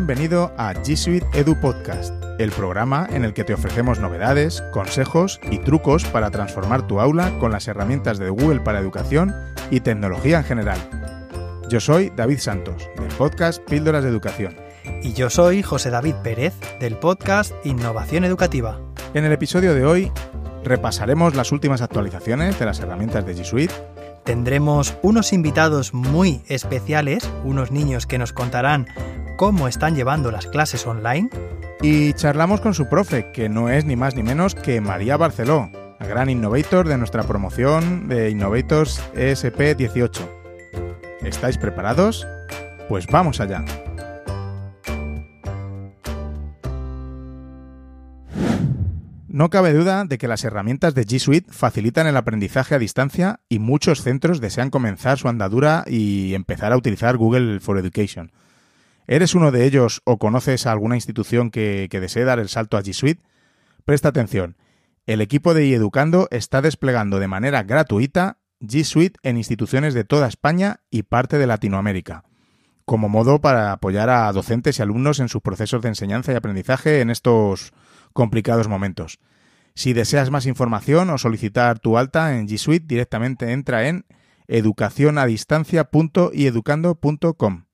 Bienvenido a G Suite Edu Podcast, el programa en el que te ofrecemos novedades, consejos y trucos para transformar tu aula con las herramientas de Google para educación y tecnología en general. Yo soy David Santos, del podcast Píldoras de Educación. Y yo soy José David Pérez, del podcast Innovación Educativa. En el episodio de hoy repasaremos las últimas actualizaciones de las herramientas de G Suite Tendremos unos invitados muy especiales, unos niños que nos contarán cómo están llevando las clases online. Y charlamos con su profe, que no es ni más ni menos que María Barceló, la gran innovator de nuestra promoción de Innovators ESP 18. ¿Estáis preparados? Pues vamos allá. No cabe duda de que las herramientas de G Suite facilitan el aprendizaje a distancia y muchos centros desean comenzar su andadura y empezar a utilizar Google for Education. ¿Eres uno de ellos o conoces a alguna institución que, desee dar el salto a G Suite? Presta atención. El equipo de iEducando está desplegando de manera gratuita G Suite en instituciones de toda España y parte de Latinoamérica, como modo para apoyar a docentes y alumnos en sus procesos de enseñanza y aprendizaje en estos complicados momentos. Si deseas más información o solicitar tu alta en G Suite, directamente entra en educacionadistancia.ieducando.com.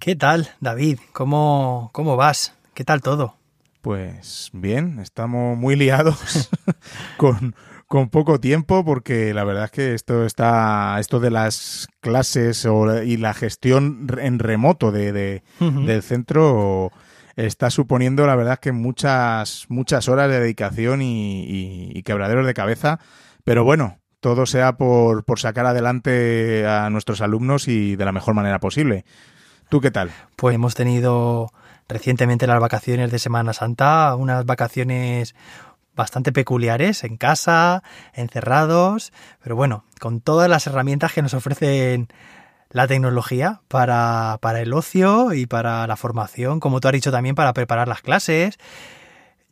¿Qué tal, David? ¿Cómo, ¿Cómo vas? ¿Qué tal todo? Pues bien, estamos muy liados con, con poco tiempo porque la verdad es que esto está esto de las clases y la gestión en remoto de, del centro está suponiendo, la verdad, que muchas, muchas horas de dedicación y, quebraderos de cabeza. Pero bueno, todo sea por, por sacar adelante a nuestros alumnos y de la mejor manera posible. ¿Tú qué tal? Pues hemos tenido recientemente las vacaciones de Semana Santa, unas vacaciones bastante peculiares, en casa, encerrados, pero bueno, con todas las herramientas que nos ofrecen la tecnología para, el ocio y para la formación, como tú has dicho también, para preparar las clases.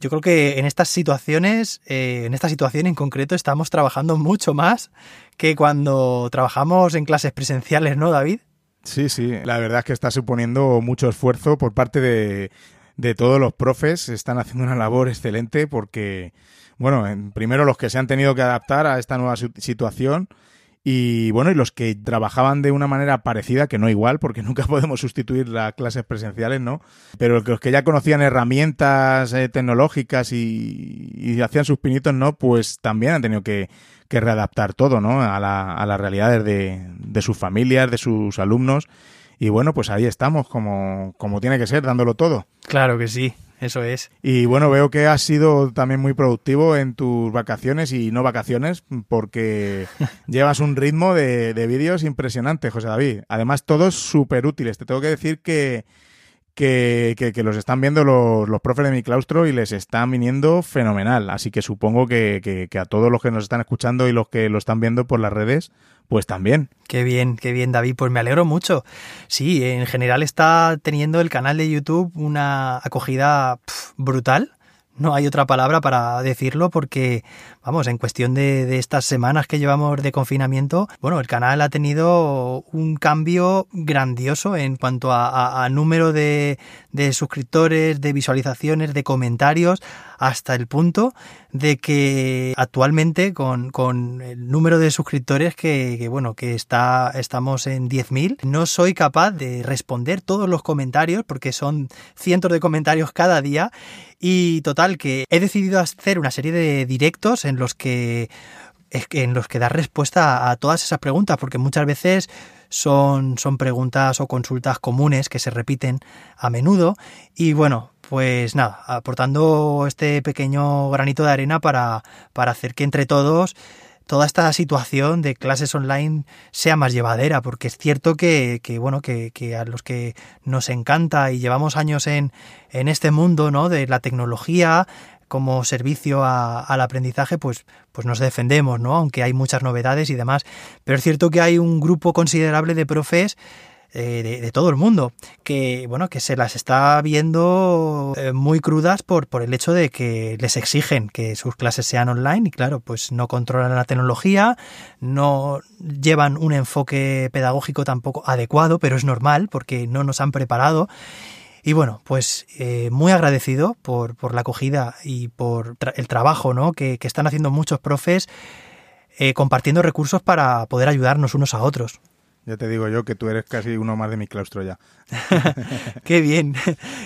Yo creo que en estas situaciones, eh, en esta situación en concreto, estamos trabajando mucho más que cuando trabajamos en clases presenciales, ¿no, David? Sí, sí, la verdad es que está suponiendo mucho esfuerzo por parte de, de todos los profes. Están haciendo una labor excelente porque, bueno, primero los que se han tenido que adaptar a esta nueva situación y bueno, y los que trabajaban de una manera parecida, que no igual, porque nunca podemos sustituir las clases presenciales, ¿no? Pero los que ya conocían herramientas eh, tecnológicas y, hacían sus pinitos, ¿no? Pues también han tenido que, readaptar todo, ¿no? A, la, a las realidades de, de sus familias, de sus alumnos. Y bueno, pues ahí estamos, como, como tiene que ser, dándolo todo. Claro que sí. Eso es. Y bueno, veo que has sido también muy productivo en tus vacaciones y no vacaciones, porque llevas un ritmo de, de vídeos impresionante, José David. Además, todos súper útiles. Te tengo que decir que, que, que, los están viendo los, los, profes de mi claustro y les están viniendo fenomenal. Así que supongo que, que, a todos los que nos están escuchando y los que lo están viendo por las redes, pues también. Qué bien, qué bien, David. Pues me alegro mucho. Sí, en general está teniendo el canal de YouTube una acogida brutal. No hay otra palabra para decirlo porque, vamos, en cuestión de, estas semanas que llevamos de confinamiento, bueno, el canal ha tenido un cambio grandioso en cuanto a, número de, de suscriptores, de visualizaciones, de comentarios, hasta el punto de que actualmente con, con el número de suscriptores que, que bueno, que está, estamos en 10.000, no soy capaz de responder todos los comentarios porque son cientos de comentarios cada día. Y total que he decidido hacer una serie de directos en los que en los que dar respuesta a todas esas preguntas, porque muchas veces son, son preguntas o consultas comunes que se repiten a menudo. Y bueno, pues nada, aportando este pequeño granito de arena para, para hacer que entre todos toda esta situación de clases online sea más llevadera, porque es cierto que, que bueno, que, que, a los que nos encanta y llevamos años en, en este mundo, ¿no? De la tecnología, como servicio al aprendizaje, pues, pues nos defendemos, ¿no? Aunque hay muchas novedades y demás. Pero es cierto que hay un grupo considerable de profes eh, de, todo el mundo, que bueno, que se las está viendo eh, muy crudas por, por el hecho de que les exigen que sus clases sean online y claro, pues no controlan la tecnología, no llevan un enfoque pedagógico tampoco adecuado, pero es normal porque no nos han preparado. Y bueno, pues eh, muy agradecido por, por, la acogida y por el trabajo ¿no? que, que, están haciendo muchos profes compartiendo recursos para poder ayudarnos unos a otros. Ya te digo yo que tú eres casi uno más de mi claustro ya. Qué bien.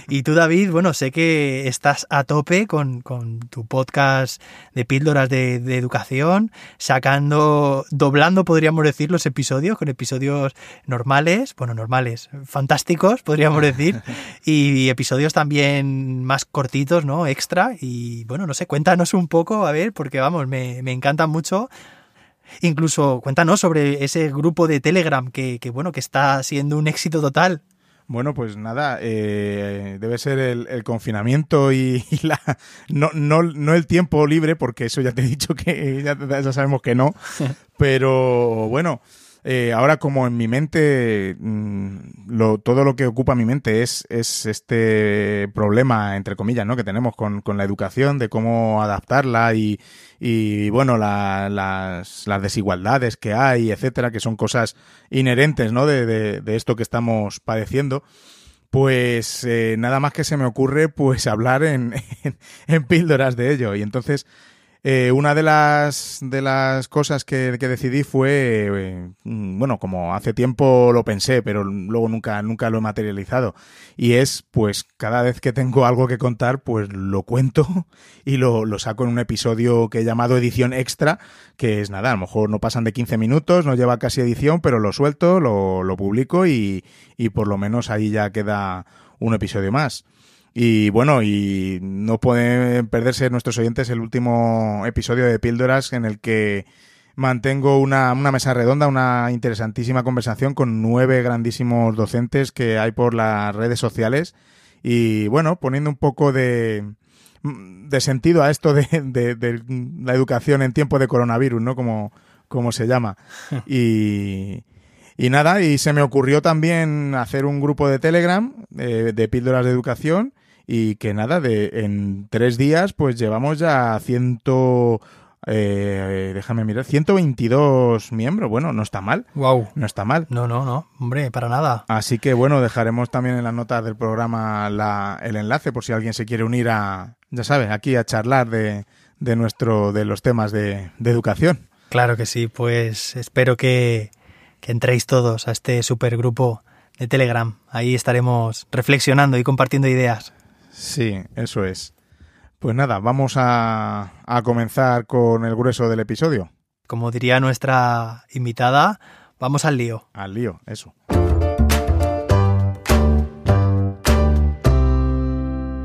Y tú, David, bueno, sé que estás a tope con, tu podcast de píldoras de, educación, sacando, doblando, podríamos decir, los episodios, con episodios normales, bueno, normales, fantásticos, podríamos decir, y episodios también más cortitos, ¿no? Extra. Y bueno, no sé, cuéntanos un poco, a ver, porque vamos, me, me encanta mucho Incluso cuéntanos sobre ese grupo de Telegram que, bueno, que está siendo un éxito total. Bueno, pues nada, eh, debe ser el, confinamiento y, la no, no, no, el tiempo libre, porque eso ya te he dicho que ya, ya sabemos que no. Pero bueno, eh, ahora como en mi mente mm, lo, todo lo que ocupa mi mente es, es este problema, entre comillas, ¿no? que tenemos con, con la educación, de cómo adaptarla y, y bueno, la, las, desigualdades que hay, etcétera, que son cosas inherentes ¿no? de, de, esto que estamos padeciendo pues eh, nada más que se me ocurre pues hablar en, en, píldoras de ello. Y entonces eh, una de las, de las cosas que, decidí fue, eh, bueno, como hace tiempo lo pensé, pero luego nunca, nunca lo he materializado. Y es, pues, cada vez que tengo algo que contar, pues lo cuento y lo, lo saco en un episodio que he llamado edición extra, que es nada, a lo mejor no pasan de 15 minutos, no lleva casi edición, pero lo suelto, lo, lo publico y, y por lo menos ahí ya queda un episodio más. Y bueno, y no pueden perderse nuestros oyentes el último episodio de Píldoras en el que mantengo una, una, mesa redonda, una interesantísima conversación con nueve grandísimos docentes que hay por las redes sociales. Y bueno, poniendo un poco de, de sentido a esto de, de, de la educación en tiempo de coronavirus, ¿no? Como, como se llama. Y, y nada, y se me ocurrió también hacer un grupo de Telegram eh, de píldoras de educación y que nada, de en tres días pues llevamos ya ciento... Eh, déjame mirar, 122 miembros. Bueno, no está mal. Wow. No está mal. No, no, no. Hombre, para nada. Así que bueno, dejaremos también en las notas del programa la, el enlace por si alguien se quiere unir a, ya sabes, aquí a charlar de, de nuestro, de los temas de, de educación. Claro que sí, pues espero que, que entréis todos a este supergrupo de Telegram. Ahí estaremos reflexionando y compartiendo ideas. Sí, eso es. Pues nada, vamos a, a comenzar con el grueso del episodio. Como diría nuestra invitada, vamos al lío. Al lío, eso.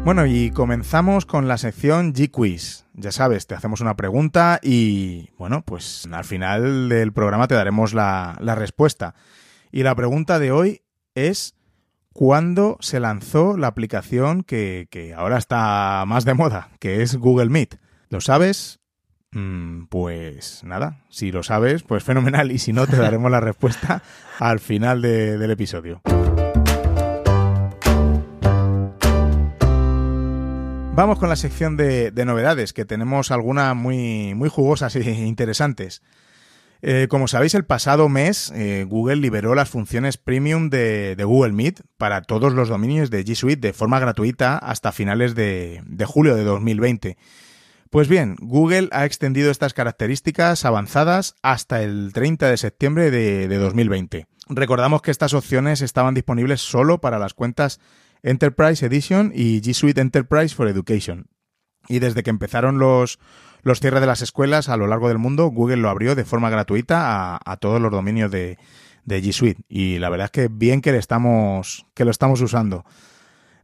Bueno, y comenzamos con la sección G-Quiz. Ya sabes, te hacemos una pregunta y, bueno, pues al final del programa te daremos la, la respuesta. Y la pregunta de hoy es, ¿cuándo se lanzó la aplicación que, que ahora está más de moda, que es Google Meet? ¿Lo sabes? Mm, pues nada, si lo sabes, pues fenomenal. Y si no, te daremos la respuesta al final de, del episodio. Vamos con la sección de, de novedades, que tenemos algunas muy, muy jugosas e interesantes. Eh, como sabéis, el pasado mes eh, Google liberó las funciones premium de, Google Meet para todos los dominios de G Suite de forma gratuita hasta finales de, de julio de 2020. Pues bien, Google ha extendido estas características avanzadas hasta el 30 de septiembre de, de 2020. Recordamos que estas opciones estaban disponibles solo para las cuentas Enterprise Edition y G Suite Enterprise for Education. Y desde que empezaron los, los cierres de las escuelas a lo largo del mundo, Google lo abrió de forma gratuita a, a todos los dominios de, de, G Suite. Y la verdad es que bien que, le estamos, que lo estamos usando.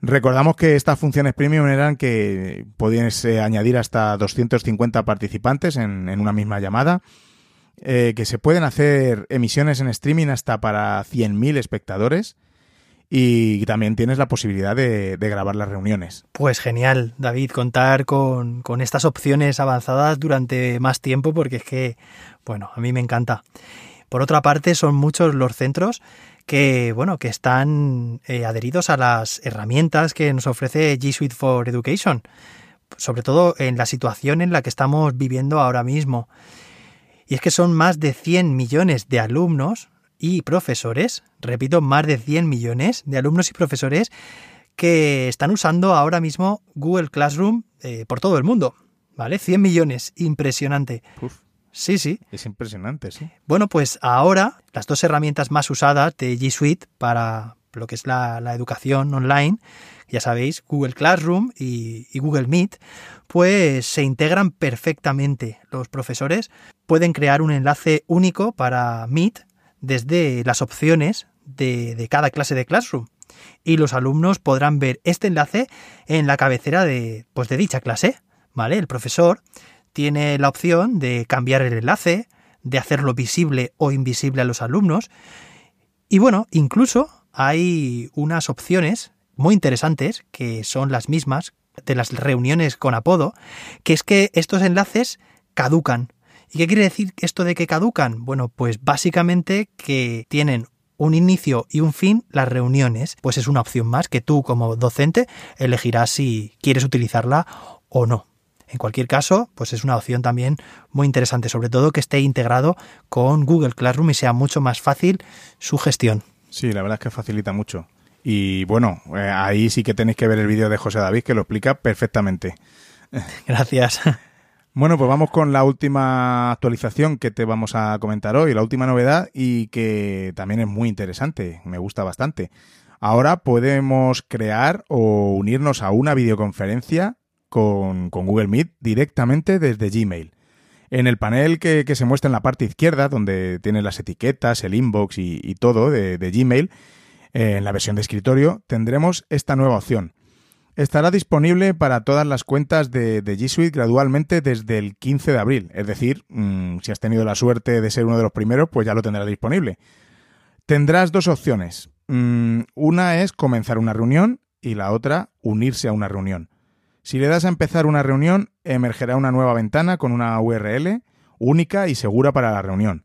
Recordamos que estas funciones premium eran que podían añadir hasta 250 participantes en, en una misma llamada, eh, que se pueden hacer emisiones en streaming hasta para 100.000 espectadores y también tienes la posibilidad de, grabar las reuniones. Pues genial, David, contar con, con, estas opciones avanzadas durante más tiempo porque es que, bueno, a mí me encanta. Por otra parte, son muchos los centros que, bueno, que están eh, adheridos a las herramientas que nos ofrece G Suite for Education, sobre todo en la situación en la que estamos viviendo ahora mismo. Y es que son más de 100 millones de alumnos y profesores, repito, más de 100 millones de alumnos y profesores que están usando ahora mismo Google Classroom eh, por todo el mundo. ¿Vale? 100 millones, impresionante. Sí, sí. Es impresionante, sí. Bueno, pues ahora las dos herramientas más usadas de G Suite para lo que es la, educación online, ya sabéis, Google Classroom y, y, Google Meet, pues se integran perfectamente. Los profesores pueden crear un enlace único para Meet desde las opciones de, cada clase de Classroom y los alumnos podrán ver este enlace en la cabecera de, pues de dicha clase. ¿Vale? El profesor tiene la opción de cambiar el enlace, de hacerlo visible o invisible a los alumnos. Y bueno, incluso hay unas opciones muy interesantes que son las mismas de las reuniones con apodo, que es que estos enlaces caducan. ¿Y qué quiere decir esto de que caducan? Bueno, pues básicamente que tienen un inicio y un fin las reuniones, pues es una opción más que tú como docente elegirás si quieres utilizarla o no. En cualquier caso, pues es una opción también muy interesante, sobre todo que esté integrado con Google Classroom y sea mucho más fácil su gestión. Sí, la verdad es que facilita mucho. Y bueno, eh, ahí sí que tenéis que ver el vídeo de José David que lo explica perfectamente. Gracias. Bueno, pues vamos con la última actualización que te vamos a comentar hoy, la última novedad y que también es muy interesante, me gusta bastante. Ahora podemos crear o unirnos a una videoconferencia con, Google Meet directamente desde Gmail. En el panel que, se muestra en la parte izquierda, donde tiene las etiquetas, el inbox y, todo de, Gmail, eh, en la versión de escritorio, tendremos esta nueva opción. Estará disponible para todas las cuentas de, G Suite gradualmente desde el 15 de abril. Es decir, mm, si has tenido la suerte de ser uno de los primeros, pues ya lo tendrás disponible. Tendrás dos opciones. Mm, una es comenzar una reunión y la otra unirse a una reunión. Si le das a empezar una reunión, emergerá una nueva ventana con una URL única y segura para la reunión.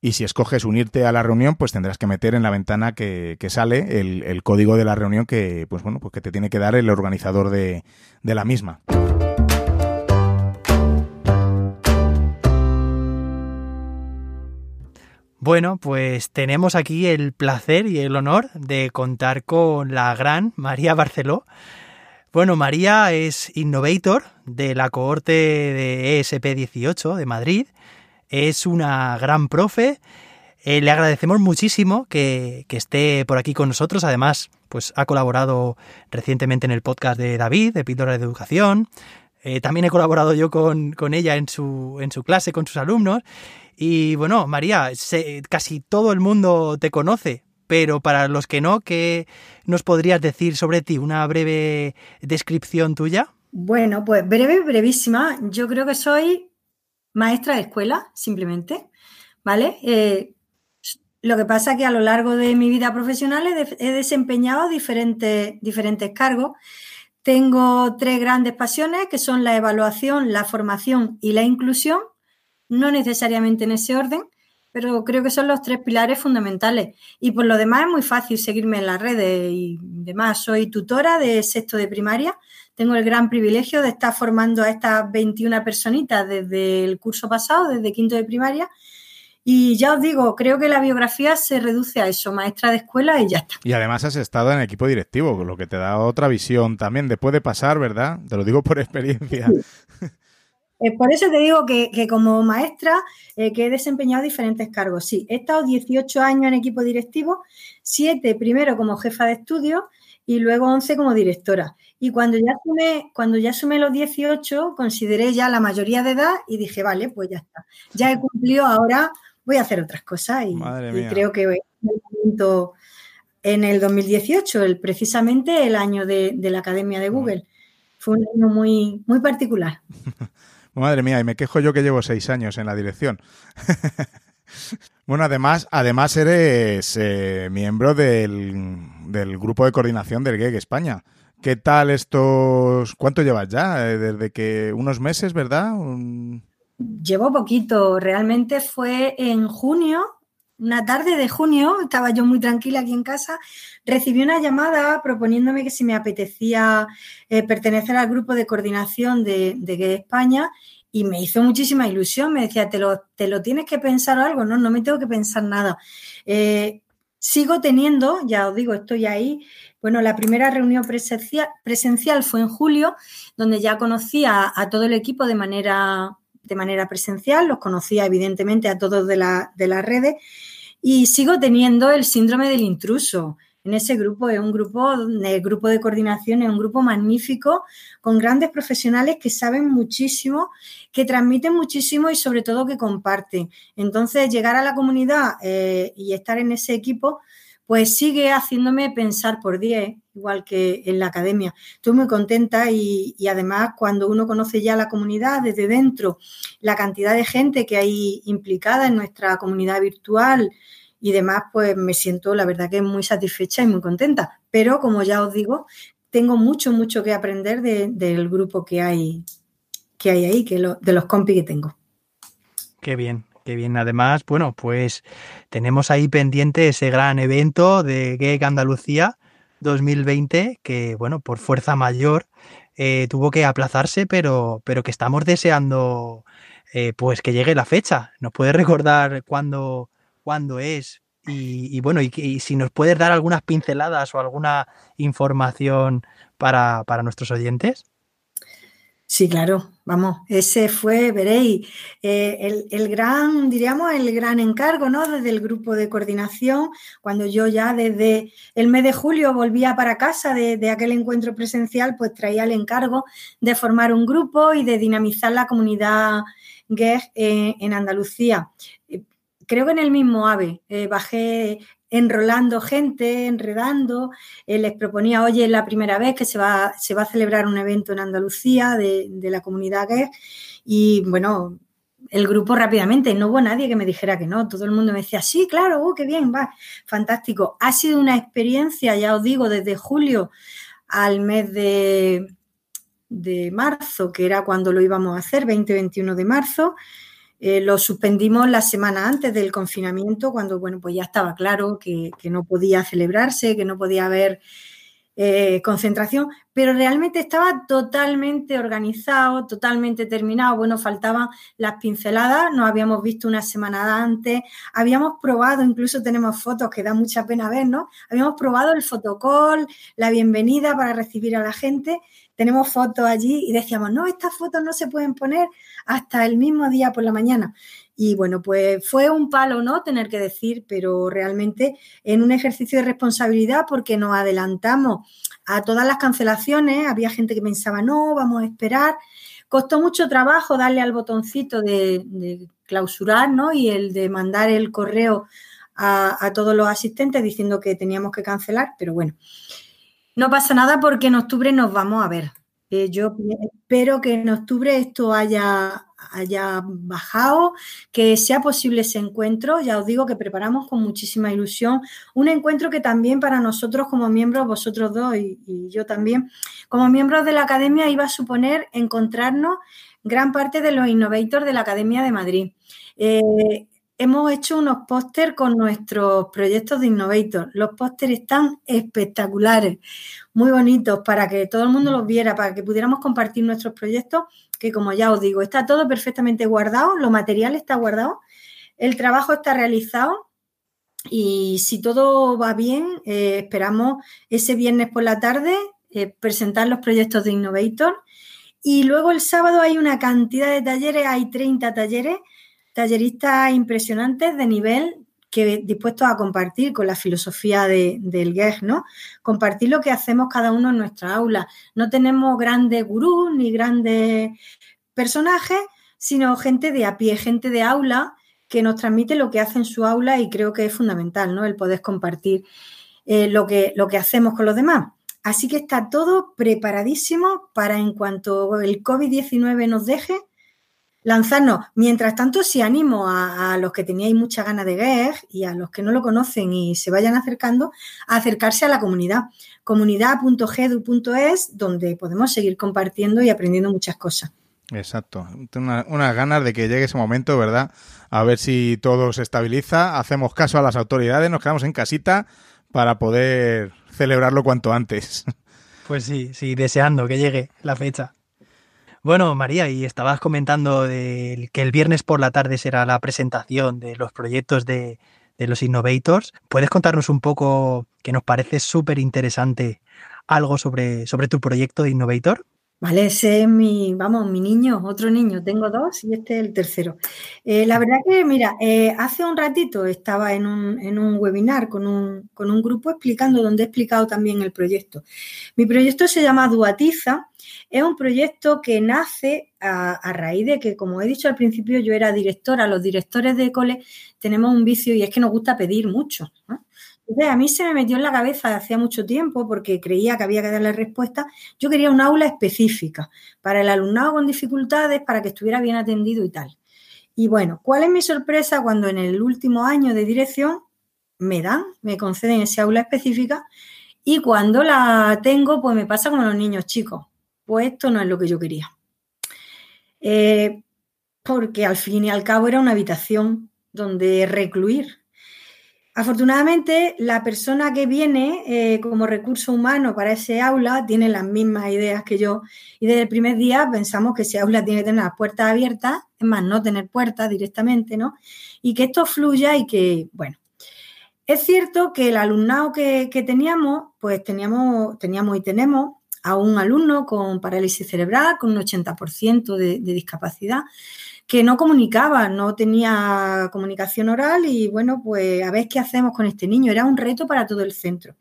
Y si escoges unirte a la reunión, pues tendrás que meter en la ventana que, sale el, código de la reunión que, pues bueno, pues te tiene que dar el organizador de, de la misma. Bueno, pues tenemos aquí el placer y el honor de contar con la gran María Barceló. Bueno, María es innovator de la cohorte de ESP18 de Madrid es una gran profe. Eh, le agradecemos muchísimo que, esté por aquí con nosotros. Además, pues ha colaborado recientemente en el podcast de David, de Píldora de Educación. Eh, también he colaborado yo con, ella en su, en su clase, con sus alumnos. Y bueno, María, casi todo el mundo te conoce, pero para los que no, ¿qué nos podrías decir sobre ti? ¿Una breve descripción tuya? Bueno, pues breve, brevísima. Yo creo que soy maestra de escuela, simplemente, ¿vale? Eh, lo que pasa es que a lo largo de mi vida profesional he, desempeñado diferentes, diferentes cargos. Tengo tres grandes pasiones que son la evaluación, la formación y la inclusión, no necesariamente en ese orden, pero creo que son los tres pilares fundamentales. Y por lo demás es muy fácil seguirme en las redes y demás. Soy tutora de sexto de primaria, tengo el gran privilegio de estar formando a estas 21 personitas desde el curso pasado, desde quinto de primaria. Y ya os digo, creo que la biografía se reduce a eso, maestra de escuela y ya está. Y además has estado en equipo directivo, lo que te da otra visión también. Después de pasar, ¿verdad? Te lo digo por experiencia. Eh, por eso te digo que, como maestra eh, que he desempeñado diferentes cargos. Sí, he estado 18 años en equipo directivo, 7 primero como jefa de estudio y luego 11 como directora. Y cuando ya sumé, cuando ya sumé los 18, consideré ya la mayoría de edad y dije, vale, pues ya está. Ya he cumplido, ahora voy a hacer otras cosas. Y, creo que en el 2018, el, precisamente el año de, la Academia de Google. Fue un año muy, muy particular. Madre mía, y me quejo yo que llevo seis años en la dirección. bueno, además, además eres eh, miembro del, del, grupo de coordinación del GEG España. ¿Qué tal estos? ¿Cuánto llevas ya? Eh, desde que unos meses, ¿verdad? Llevo poquito. Realmente fue en junio una tarde de junio, estaba yo muy tranquila aquí en casa, recibí una llamada proponiéndome que si me apetecía eh, pertenecer al grupo de coordinación de, de España y me hizo muchísima ilusión. Me decía, ¿te lo, te lo tienes que pensar o algo? No, no me tengo que pensar nada. Eh, sigo teniendo, ya os digo, estoy ahí. Bueno, la primera reunión presencial, fue en julio, donde ya conocía a todo el equipo de manera de manera presencial, los conocía evidentemente a todos de, la, de las redes y sigo teniendo el síndrome del intruso. En ese grupo es un grupo, el grupo de coordinación es un grupo magnífico con grandes profesionales que saben muchísimo, que transmiten muchísimo y sobre todo que comparten. Entonces, llegar a la comunidad eh, y estar en ese equipo pues sigue haciéndome pensar por 10, igual que en la academia. Estoy muy contenta y, además cuando uno conoce ya la comunidad desde dentro, la cantidad de gente que hay implicada en nuestra comunidad virtual y demás, pues me siento la verdad que muy satisfecha y muy contenta. Pero como ya os digo, tengo mucho, mucho que aprender del grupo que hay, que hay ahí, que de los compis que tengo. Qué bien, Qué bien, además, bueno, pues tenemos ahí pendiente ese gran evento de GEC Andalucía 2020 que, bueno, por fuerza mayor eh, tuvo que aplazarse, pero, pero que estamos deseando eh, pues que llegue la fecha. ¿Nos puedes recordar cuándo, cuándo es? Y, bueno, y, si nos puedes dar algunas pinceladas o alguna información para, para nuestros oyentes. Sí, claro, vamos, ese fue, veréis, eh, el, gran, diríamos, el gran encargo, ¿no? Desde el grupo de coordinación, cuando yo ya desde el mes de julio volvía para casa de, aquel encuentro presencial, pues traía el encargo de formar un grupo y de dinamizar la comunidad gay eh, en Andalucía eh, creo que en el mismo AVE bajé enrolando gente, enredando. les proponía, oye, es la primera vez que se va, se va a celebrar un evento en Andalucía de, la comunidad gay. Y bueno, el grupo rápidamente, no hubo nadie que me dijera que no. Todo el mundo me decía, sí, claro, oh, qué bien, va, fantástico. Ha sido una experiencia, ya os digo, desde julio al mes de, de marzo, que era cuando lo íbamos a hacer, 20-21 de marzo. Eh, lo suspendimos la semana antes del confinamiento, cuando bueno, pues ya estaba claro que, no podía celebrarse, que no podía haber eh, concentración, pero realmente estaba totalmente organizado, totalmente terminado. Bueno, faltaban las pinceladas, nos habíamos visto una semana antes, habíamos probado, incluso tenemos fotos que da mucha pena ver, ¿no? Habíamos probado el fotocall, la bienvenida para recibir a la gente tenemos fotos allí y decíamos, no, estas fotos no se pueden poner hasta el mismo día por la mañana. Y bueno, pues fue un palo, ¿no? Tener que decir, pero realmente en un ejercicio de responsabilidad porque nos adelantamos a todas las cancelaciones, había gente que pensaba, no, vamos a esperar. Costó mucho trabajo darle al botoncito de, clausurar, ¿no? Y el de mandar el correo a, todos los asistentes diciendo que teníamos que cancelar, pero bueno, no pasa nada porque en octubre nos vamos a ver. Eh, yo espero que en octubre esto haya, haya bajado, que sea posible ese encuentro. Ya os digo que preparamos con muchísima ilusión un encuentro que también para nosotros como miembros, vosotros dos y, yo también, como miembros de la academia iba a suponer encontrarnos gran parte de los innovators de la Academia de Madrid. Eh, hemos hecho unos póster con nuestros proyectos de Innovator. Los pósteres están espectaculares, muy bonitos, para que todo el mundo los viera, para que pudiéramos compartir nuestros proyectos, que como ya os digo, está todo perfectamente guardado, lo material está guardado, el trabajo está realizado y si todo va bien, eh, esperamos ese viernes por la tarde eh, presentar los proyectos de Innovator. Y luego el sábado hay una cantidad de talleres, hay 30 talleres talleristas impresionantes de nivel que dispuestos a compartir con la filosofía del GEG, ¿no? Compartir lo que hacemos cada uno en nuestra aula. No tenemos grandes gurús ni grandes personajes, sino gente de a pie, gente de aula que nos transmite lo que hace en su aula y creo que es fundamental, ¿no? El poder compartir eh, lo, que, lo que hacemos con los demás. Así que está todo preparadísimo para en cuanto el COVID-19 nos deje, lanzarnos. Mientras tanto, si animo a, los que teníais mucha ganas de ver y a los que no lo conocen y se vayan acercando, a acercarse a la comunidad. Comunidad.gedu.es, donde podemos seguir compartiendo y aprendiendo muchas cosas. Exacto. Tengo unas ganas de que llegue ese momento, ¿verdad? A ver si todo se estabiliza, hacemos caso a las autoridades, nos quedamos en casita para poder celebrarlo cuanto antes. Pues sí, sí, deseando que llegue la fecha. Bueno, María, y estabas comentando que el viernes por la tarde será la presentación de los proyectos de, de los Innovators. ¿Puedes contarnos un poco, que nos parece súper interesante, algo sobre, sobre tu proyecto de Innovator? Vale, ese es mi, vamos, mi niño, otro niño. Tengo dos y este es el tercero. Eh, la verdad que, mira, eh, hace un ratito estaba en un, en un webinar con un, con un, grupo explicando, donde he explicado también el proyecto. Mi proyecto se llama Duatiza. Es un proyecto que nace a, raíz de que, como he dicho al principio, yo era directora. Los directores de cole tenemos un vicio y es que nos gusta pedir mucho. ¿no? a mí se me metió en la cabeza hacía mucho tiempo porque creía que había que darle respuesta. Yo quería un aula específica para el alumnado con dificultades, para que estuviera bien atendido y tal. Y bueno, ¿cuál es mi sorpresa cuando en el último año de dirección me dan, me conceden ese aula específica y cuando la tengo, pues me pasa como los niños chicos. Pues esto no es lo que yo quería. Eh, porque al fin y al cabo era una habitación donde recluir Afortunadamente, la persona que viene eh, como recurso humano para ese aula tiene las mismas ideas que yo y desde el primer día pensamos que ese aula tiene que tener las puertas abiertas, es más, no tener puertas directamente, ¿no? Y que esto fluya y que, bueno, es cierto que el alumnado que, teníamos, pues teníamos, teníamos y tenemos a un alumno con parálisis cerebral, con un 80% de, de discapacidad, que no comunicaba, no tenía comunicación oral y bueno, pues a ver qué hacemos con este niño. Era un reto para todo el centro.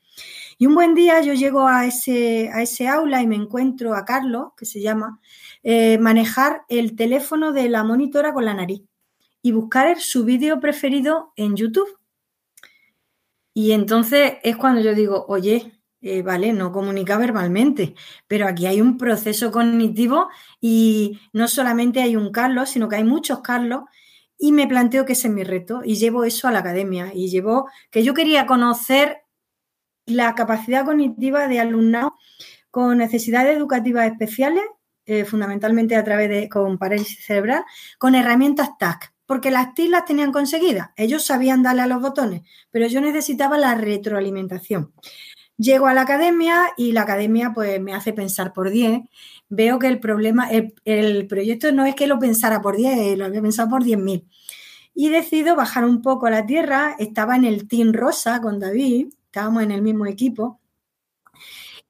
Y un buen día yo llego a ese, a ese aula y me encuentro a Carlos, que se llama, eh, manejar el teléfono de la monitora con la nariz y buscar su vídeo preferido en YouTube. Y entonces es cuando yo digo, oye, eh, vale, no comunica verbalmente, pero aquí hay un proceso cognitivo y no solamente hay un Carlos, sino que hay muchos Carlos y me planteo que ese es mi reto y llevo eso a la academia y llevo que yo quería conocer la capacidad cognitiva de alumnado con necesidades educativas especiales, eh, fundamentalmente a través de con parálisis cerebral, con herramientas TAC, porque las TIC las tenían conseguidas, ellos sabían darle a los botones, pero yo necesitaba la retroalimentación. Llego a la academia y la academia pues me hace pensar por 10. Veo que el problema, el, proyecto no es que lo pensara por 10, lo había pensado por 10.000. Y decido bajar un poco a la tierra. Estaba en el Team Rosa con David, estábamos en el mismo equipo.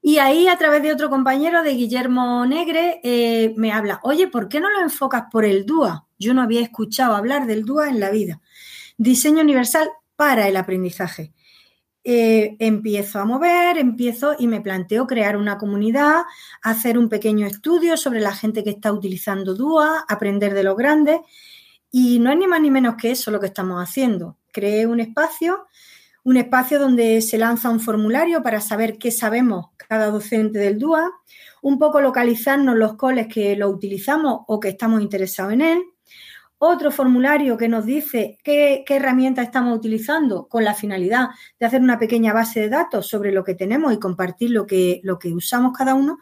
Y ahí, a través de otro compañero, de Guillermo Negre, eh, me habla, oye, ¿por qué no lo enfocas por el DUA? Yo no había escuchado hablar del DUA en la vida. Diseño universal para el aprendizaje. Eh, empiezo a mover, empiezo y me planteo crear una comunidad, hacer un pequeño estudio sobre la gente que está utilizando DUA, aprender de los grandes. Y no es ni más ni menos que eso lo que estamos haciendo. Creé un espacio, un espacio donde se lanza un formulario para saber qué sabemos cada docente del DUA, un poco localizarnos los coles que lo utilizamos o que estamos interesados en él, otro formulario que nos dice qué, herramienta estamos utilizando con la finalidad de hacer una pequeña base de datos sobre lo que tenemos y compartir lo que, lo que usamos cada uno.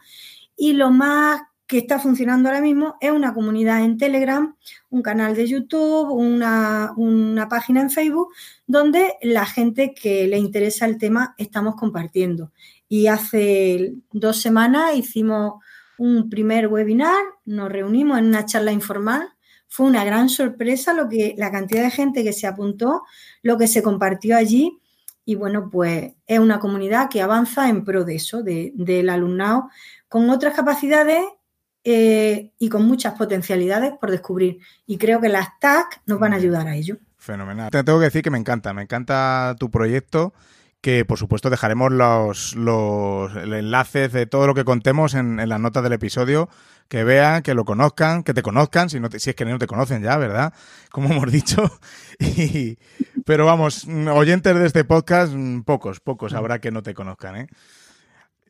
Y lo más que está funcionando ahora mismo es una comunidad en Telegram, un canal de YouTube, una, una, página en Facebook, donde la gente que le interesa el tema estamos compartiendo. Y hace dos semanas hicimos un primer webinar, nos reunimos en una charla informal fue una gran sorpresa lo que, la cantidad de gente que se apuntó, lo que se compartió allí. Y bueno, pues es una comunidad que avanza en pro de eso, del alumnado, con otras capacidades eh, y con muchas potencialidades por descubrir. Y creo que las TAC nos van a ayudar a ello. Fenomenal. Te tengo que decir que me encanta, me encanta tu proyecto que por supuesto dejaremos los, los enlaces de todo lo que contemos en, en las notas del episodio, que vean, que lo conozcan, que te conozcan, si, no si es que no te conocen ya, ¿verdad? Como hemos dicho. pero vamos, oyentes de este podcast, pocos, pocos mm. habrá que no te conozcan, ¿eh?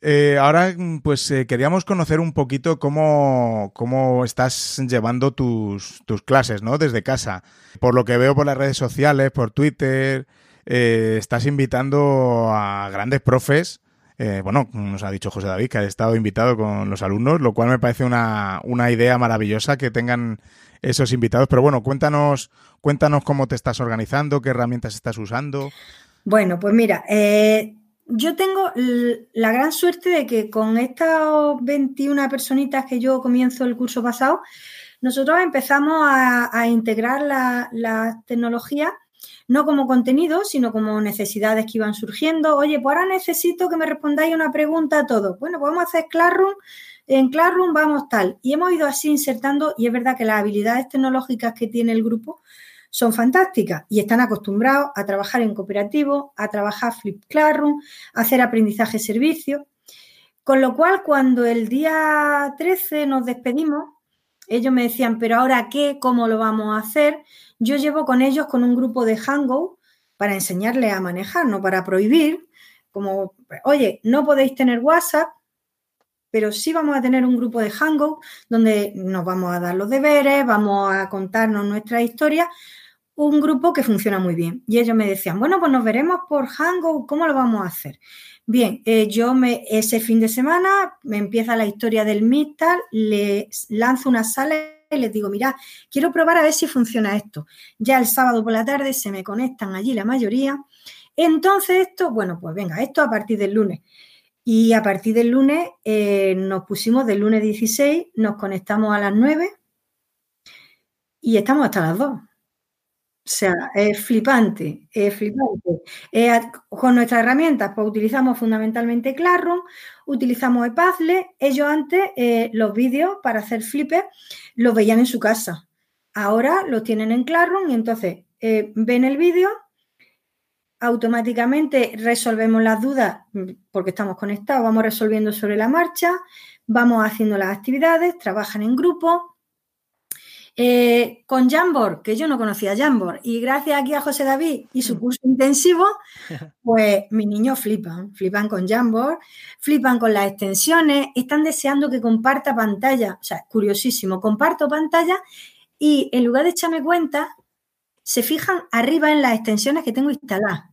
eh ahora, pues eh, queríamos conocer un poquito cómo, cómo estás llevando tus, tus clases, ¿no? Desde casa. Por lo que veo por las redes sociales, por Twitter, eh, estás invitando a grandes profes eh, bueno, nos ha dicho José David que ha estado invitado con los alumnos, lo cual me parece una, una idea maravillosa que tengan esos invitados. Pero bueno, cuéntanos, cuéntanos cómo te estás organizando, qué herramientas estás usando. Bueno, pues mira, eh, yo tengo la gran suerte de que con estas 21 personitas que yo comienzo el curso pasado, nosotros empezamos a, integrar la, la tecnología no como contenido, sino como necesidades que iban surgiendo. Oye, pues ahora necesito que me respondáis una pregunta a todos. Bueno, pues vamos a hacer Classroom, en Classroom vamos tal. Y hemos ido así insertando, y es verdad que las habilidades tecnológicas que tiene el grupo son fantásticas y están acostumbrados a trabajar en cooperativo, a trabajar Flip Classroom, a hacer aprendizaje servicio. Con lo cual, cuando el día 13 nos despedimos, ellos me decían, pero ahora qué, cómo lo vamos a hacer. Yo llevo con ellos con un grupo de Hangout para enseñarles a manejar, no para prohibir, como, oye, no podéis tener WhatsApp, pero sí vamos a tener un grupo de Hangout donde nos vamos a dar los deberes, vamos a contarnos nuestra historia, un grupo que funciona muy bien. Y ellos me decían, bueno, pues nos veremos por Hangout, ¿cómo lo vamos a hacer? Bien, eh, yo me, ese fin de semana me empieza la historia del Mistal, le lanzo una sala y les digo, mira, quiero probar a ver si funciona esto. Ya el sábado por la tarde se me conectan allí la mayoría. Entonces esto, bueno, pues venga, esto a partir del lunes. Y a partir del lunes eh, nos pusimos del lunes 16, nos conectamos a las 9 y estamos hasta las 2. O sea, es flipante, es flipante. con nuestras herramientas, pues utilizamos fundamentalmente Classroom, utilizamos Epathlet. Ellos antes eh, los vídeos para hacer flipes los veían en su casa. Ahora los tienen en Classroom y entonces eh, ven el vídeo, automáticamente resolvemos las dudas mm, porque estamos conectados, vamos resolviendo sobre la marcha, vamos haciendo las actividades, trabajan en grupo eh, con Jamboard, que yo no conocía Jamboard, y gracias aquí a José David y su mm. curso intensivo, pues mis niños flipan, flipan con Jamboard, flipan con las extensiones, están deseando que comparta pantalla, o sea, curiosísimo, comparto pantalla y en lugar de echarme cuenta, se fijan arriba en las extensiones que tengo instaladas.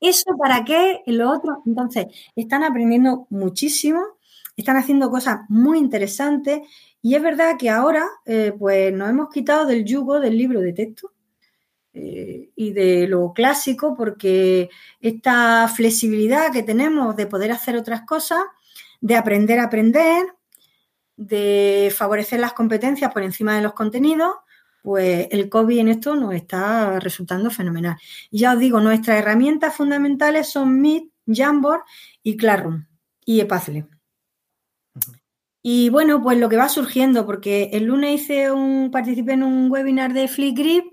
¿Eso para qué? Lo otro. Entonces, están aprendiendo muchísimo, están haciendo cosas muy interesantes y es verdad que ahora, eh, pues nos hemos quitado del yugo del libro de texto eh, y de lo clásico, porque esta flexibilidad que tenemos de poder hacer otras cosas, de aprender a aprender, de favorecer las competencias por encima de los contenidos, pues el COVID en esto nos está resultando fenomenal. Ya os digo, nuestras herramientas fundamentales son Meet, Jamboard y Classroom y Epathlet. Y bueno, pues lo que va surgiendo, porque el lunes hice un, participé en un webinar de Flipgrip,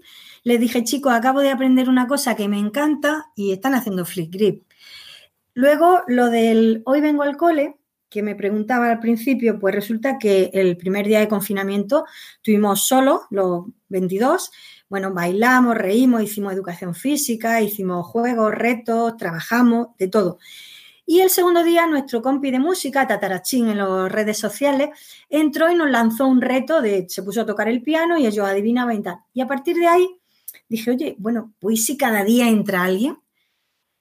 les dije, chicos, acabo de aprender una cosa que me encanta y están haciendo Flipgrip. Luego, lo del hoy vengo al cole, que me preguntaba al principio, pues resulta que el primer día de confinamiento tuvimos solo los 22. Bueno, bailamos, reímos, hicimos educación física, hicimos juegos, retos, trabajamos, de todo. Y el segundo día, nuestro compi de música, Tatarachín, en las redes sociales, entró y nos lanzó un reto de, se puso a tocar el piano y yo adivinaba y tal. Y a partir de ahí dije, oye, bueno, pues si cada día entra alguien.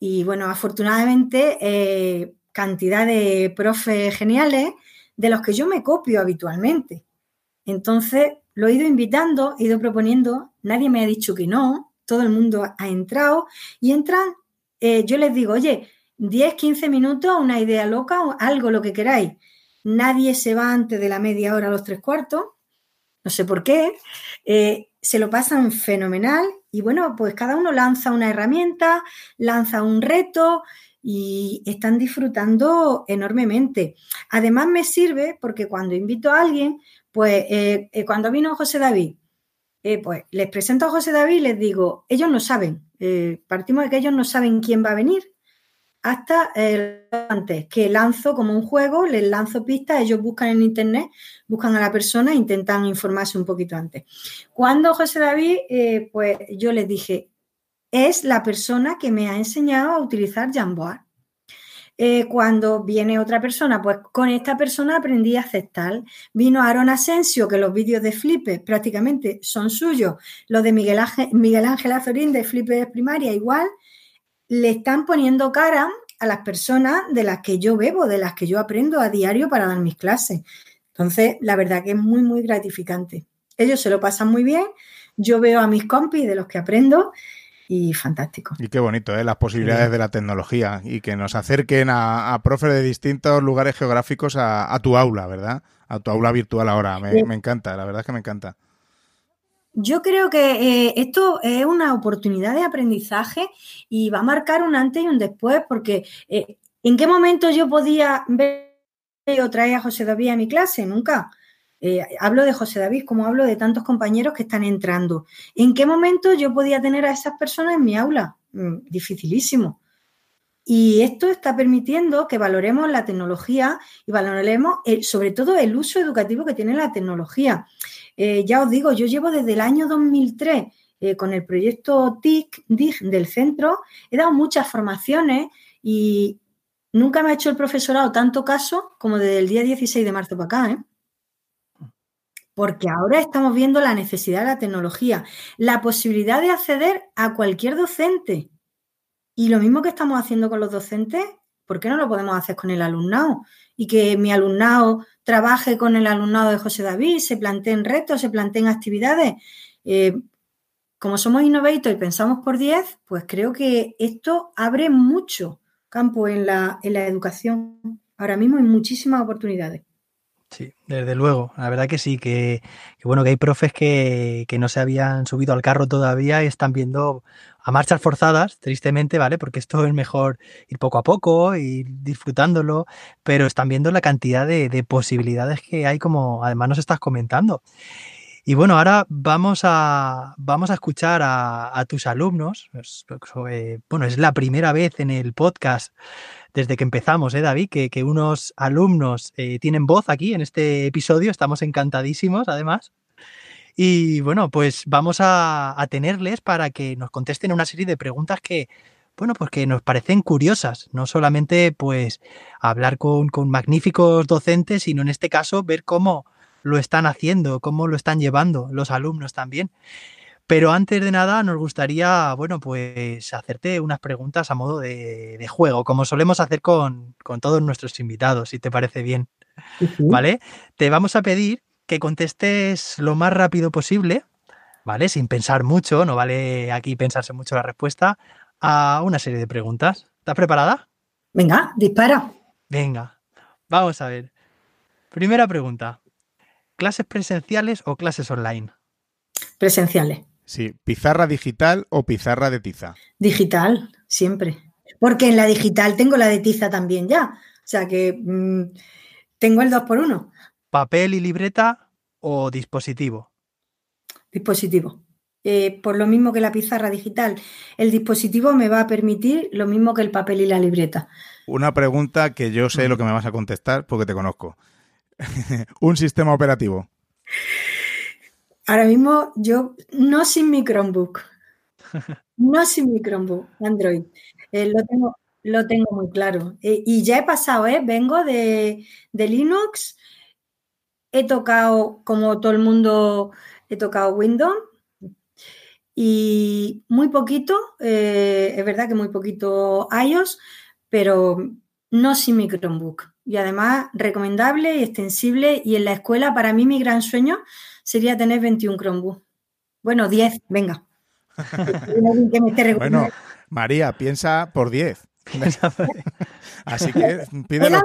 Y bueno, afortunadamente, eh, cantidad de profes geniales de los que yo me copio habitualmente. Entonces, lo he ido invitando, he ido proponiendo, nadie me ha dicho que no, todo el mundo ha entrado y entran, eh, yo les digo, oye, 10, 15 minutos, una idea loca, algo, lo que queráis. Nadie se va antes de la media hora a los tres cuartos, no sé por qué. Eh, se lo pasan fenomenal y bueno, pues cada uno lanza una herramienta, lanza un reto y están disfrutando enormemente. Además me sirve porque cuando invito a alguien, pues eh, eh, cuando vino José David, pues les presento a José David y les digo, ellos no saben, partimos de que ellos no saben quién va a venir, hasta el antes, que lanzo como un juego, les lanzo pistas, ellos buscan en internet, buscan a la persona e intentan informarse un poquito antes. Cuando José David, eh, pues yo les dije, es la persona que me ha enseñado a utilizar Jamboard. Eh, cuando viene otra persona, pues con esta persona aprendí a aceptar. Vino Aaron Asensio, que los vídeos de Flipe prácticamente son suyos, los de Miguel Ángel, Miguel Ángel Azorín de Flipe de primaria igual, le están poniendo cara a las personas de las que yo bebo, de las que yo aprendo a diario para dar mis clases. Entonces, la verdad que es muy, muy gratificante. Ellos se lo pasan muy bien, yo veo a mis compis de los que aprendo y fantástico. Y qué bonito, ¿eh? las posibilidades de la tecnología y que nos acerquen a, profes de distintos lugares geográficos a, tu aula, ¿verdad? A tu aula virtual ahora. Me, encanta, la verdad es que me encanta. Yo creo que eh, esto es una oportunidad de aprendizaje y va a marcar un antes y un después, porque eh, ¿en qué momento yo podía ver o traer a José David a mi clase? Nunca. Eh, hablo de José David como hablo de tantos compañeros que están entrando. ¿En qué momento yo podía tener a esas personas en mi aula? Mm, dificilísimo. Y esto está permitiendo que valoremos la tecnología y valoremos sobre todo el uso educativo que tiene la tecnología. Eh, ya os digo, yo llevo desde el año 2003 eh, con el proyecto TIC, del centro, he dado muchas formaciones y nunca me ha hecho el profesorado tanto caso como desde el día 16 de marzo para acá. ¿eh? porque ahora estamos viendo la necesidad de la tecnología, la posibilidad de acceder a cualquier docente. Y lo mismo que estamos haciendo con los docentes, ¿por qué no lo podemos hacer con el alumnado? Y que mi alumnado trabaje con el alumnado de José David, se planteen retos, se planteen actividades. Eh, como somos innovator y pensamos por 10, pues creo que esto abre mucho campo en la, en la educación. Ahora mismo hay muchísimas oportunidades. Sí, desde luego. La verdad que sí, que, bueno, que hay profes que, no se habían subido al carro todavía y están viendo a marchas forzadas, tristemente, ¿vale? Porque esto es mejor ir poco a poco, ir disfrutándolo, pero están viendo la cantidad de, posibilidades que hay, como además nos estás comentando. Y bueno, ahora vamos a, vamos a escuchar a, tus alumnos. Eh, bueno, es la primera vez en el podcast desde que empezamos, ¿eh, David? Que, unos alumnos eh, tienen voz aquí en este episodio. Estamos encantadísimos, además. Y bueno, pues vamos a, tenerles para que nos contesten una serie de preguntas que, bueno, pues que nos parecen curiosas. No solamente, pues, hablar con, con magníficos docentes, sino en este caso ver cómo lo están haciendo, cómo lo están llevando los alumnos también. Pero antes de nada, nos gustaría, bueno, pues hacerte unas preguntas a modo de, juego, como solemos hacer con, todos nuestros invitados, si te parece bien. ¿Vale? Te vamos a pedir que contestes lo más rápido posible, ¿vale? Sin pensar mucho, no vale aquí pensarse mucho la respuesta, a una serie de preguntas. ¿Estás preparada? Venga, dispara. Venga, vamos a ver. Primera pregunta. ¿Clases presenciales o clases online? Presenciales. Sí, pizarra digital o pizarra de tiza. Digital, siempre. Porque en la digital tengo la de tiza también ya. O sea que mm, tengo el 2 por 1 ¿Papel y libreta o dispositivo? Dispositivo. Eh, por lo mismo que la pizarra digital, el dispositivo me va a permitir lo mismo que el papel y la libreta. Una pregunta que yo sé lo que me vas a contestar porque te conozco. ¿Un sistema operativo? Ahora mismo yo no sin mi Chromebook. No sin mi Chromebook, Android. Eh, lo, tengo, lo tengo muy claro. Eh, y ya he pasado, ¿eh? Vengo de, Linux. He tocado, como todo el mundo, he tocado Windows. Y muy poquito, eh, es verdad que muy poquito iOS, pero no sin mi Chromebook. Y además recomendable y extensible. Y en la escuela, para mí, mi gran sueño sería tener 21 Chromebooks. Bueno, 10, venga. bueno, María, piensa por 10. Así que pide los,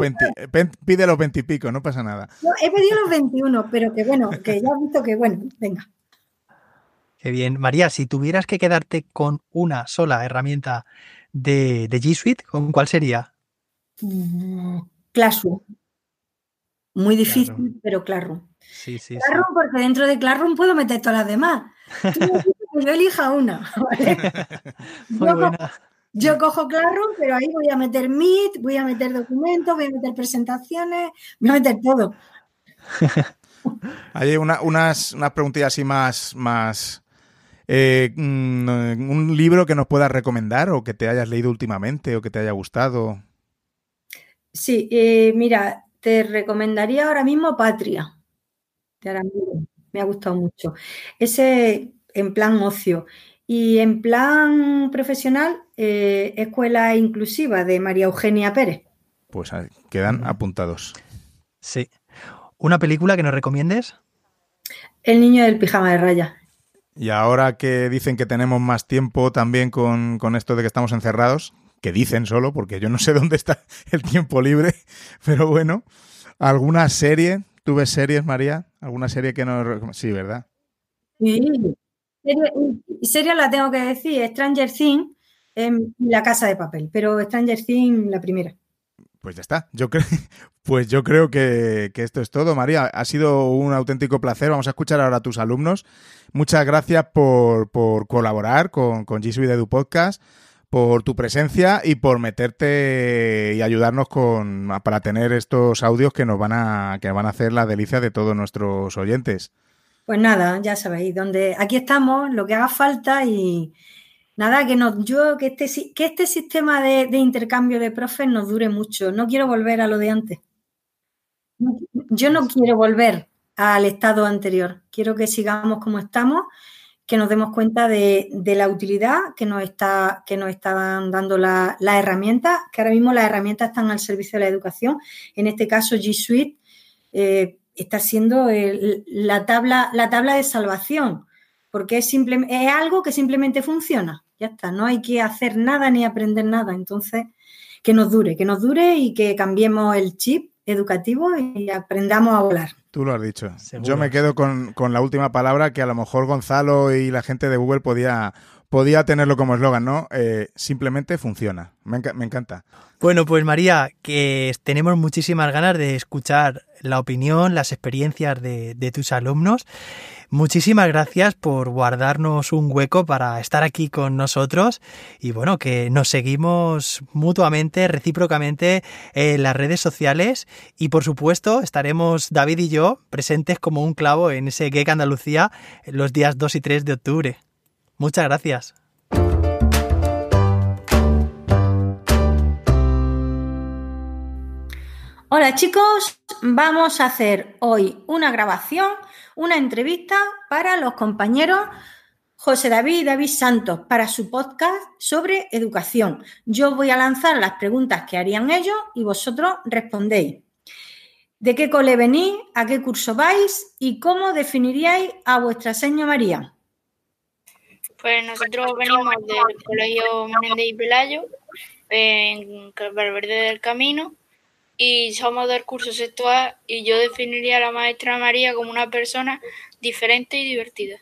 20, y pico, no pasa nada. he pedido los 21, pero que bueno, que ya he visto que bueno, venga. Qué bien. María, si tuvieras que quedarte con una sola herramienta de, de G Suite, ¿con cuál sería? Classroom. Muy difícil, pero Classroom. Sí, sí, Classroom, porque dentro de Classroom puedo meter todas las demás. yo elija una. yo, Cojo, Classroom, pero ahí voy a meter Meet, voy a meter documentos, voy a meter presentaciones, voy a meter todo. Hay unas, unas preguntillas así más, más eh, mm, un libro que nos puedas recomendar o que te hayas leído últimamente o que te haya gustado. Sí, eh, mira, te recomendaría ahora mismo Patria de Me ha gustado mucho. Ese en plan ocio. Y en plan profesional, eh, Escuela Inclusiva de María Eugenia Pérez. Pues quedan apuntados. Sí. ¿Una película que nos recomiendes? El niño del pijama de raya. Y ahora que dicen que tenemos más tiempo también con, con esto de que estamos encerrados, que dicen solo, porque yo no sé dónde está el tiempo libre, pero bueno, ¿alguna serie? ¿Tú ves series, María? ¿Alguna serie que nos... Sí, ¿verdad? Sí, serie, la tengo que decir, Stranger Things, en La Casa de Papel, pero Stranger Things la primera. Pues ya está. Yo creo, pues yo creo que, esto es todo, María. Ha sido un auténtico placer. Vamos a escuchar ahora a tus alumnos. Muchas gracias por, colaborar con, con G Suite Edu Podcast, por tu presencia y por meterte y ayudarnos con, para tener estos audios que nos van a, que van a hacer la delicia de todos nuestros oyentes. Pues nada, ya sabéis, donde aquí estamos, lo que haga falta y nada, que nos, yo que este, que este sistema de, intercambio de profes nos dure mucho. No quiero volver a lo de antes. Yo no quiero volver al estado anterior. Quiero que sigamos como estamos, que nos demos cuenta de, la utilidad que nos, está, que nos están dando las herramientas, que ahora mismo las herramientas están al servicio de la educación. En este caso, G Suite. Eh, está siendo la, tabla, la tabla de salvación, porque es, es algo que simplemente funciona. Ya está, no hay que hacer nada ni aprender nada. Entonces, que nos dure, que nos dure y que cambiemos el chip educativo y aprendamos a volar. Tú lo has dicho. Yo me quedo con, con, la última palabra que a lo mejor Gonzalo y la gente de Google podía, podía tenerlo como eslogan, ¿no? Eh, simplemente funciona. Me, encanta. Bueno, pues María, que tenemos muchísimas ganas de escuchar la opinión, las experiencias de, tus alumnos. Muchísimas gracias por guardarnos un hueco para estar aquí con nosotros y bueno, que nos seguimos mutuamente, recíprocamente en las redes sociales y por supuesto estaremos David y yo presentes como un clavo en ese GEC Andalucía los días 2 y 3 de octubre. Muchas gracias. Hola chicos, vamos a hacer hoy una grabación, una entrevista para los compañeros José David y David Santos para su podcast sobre educación. Yo voy a lanzar las preguntas que harían ellos y vosotros respondéis. ¿De qué cole venís? ¿A qué curso vais? ¿Y cómo definiríais a vuestra señora María? Pues nosotros venimos del Colegio Menéndez y Pelayo, en Valverde del Camino, y somos del curso sexto y yo definiría a la maestra María como una persona diferente y divertida.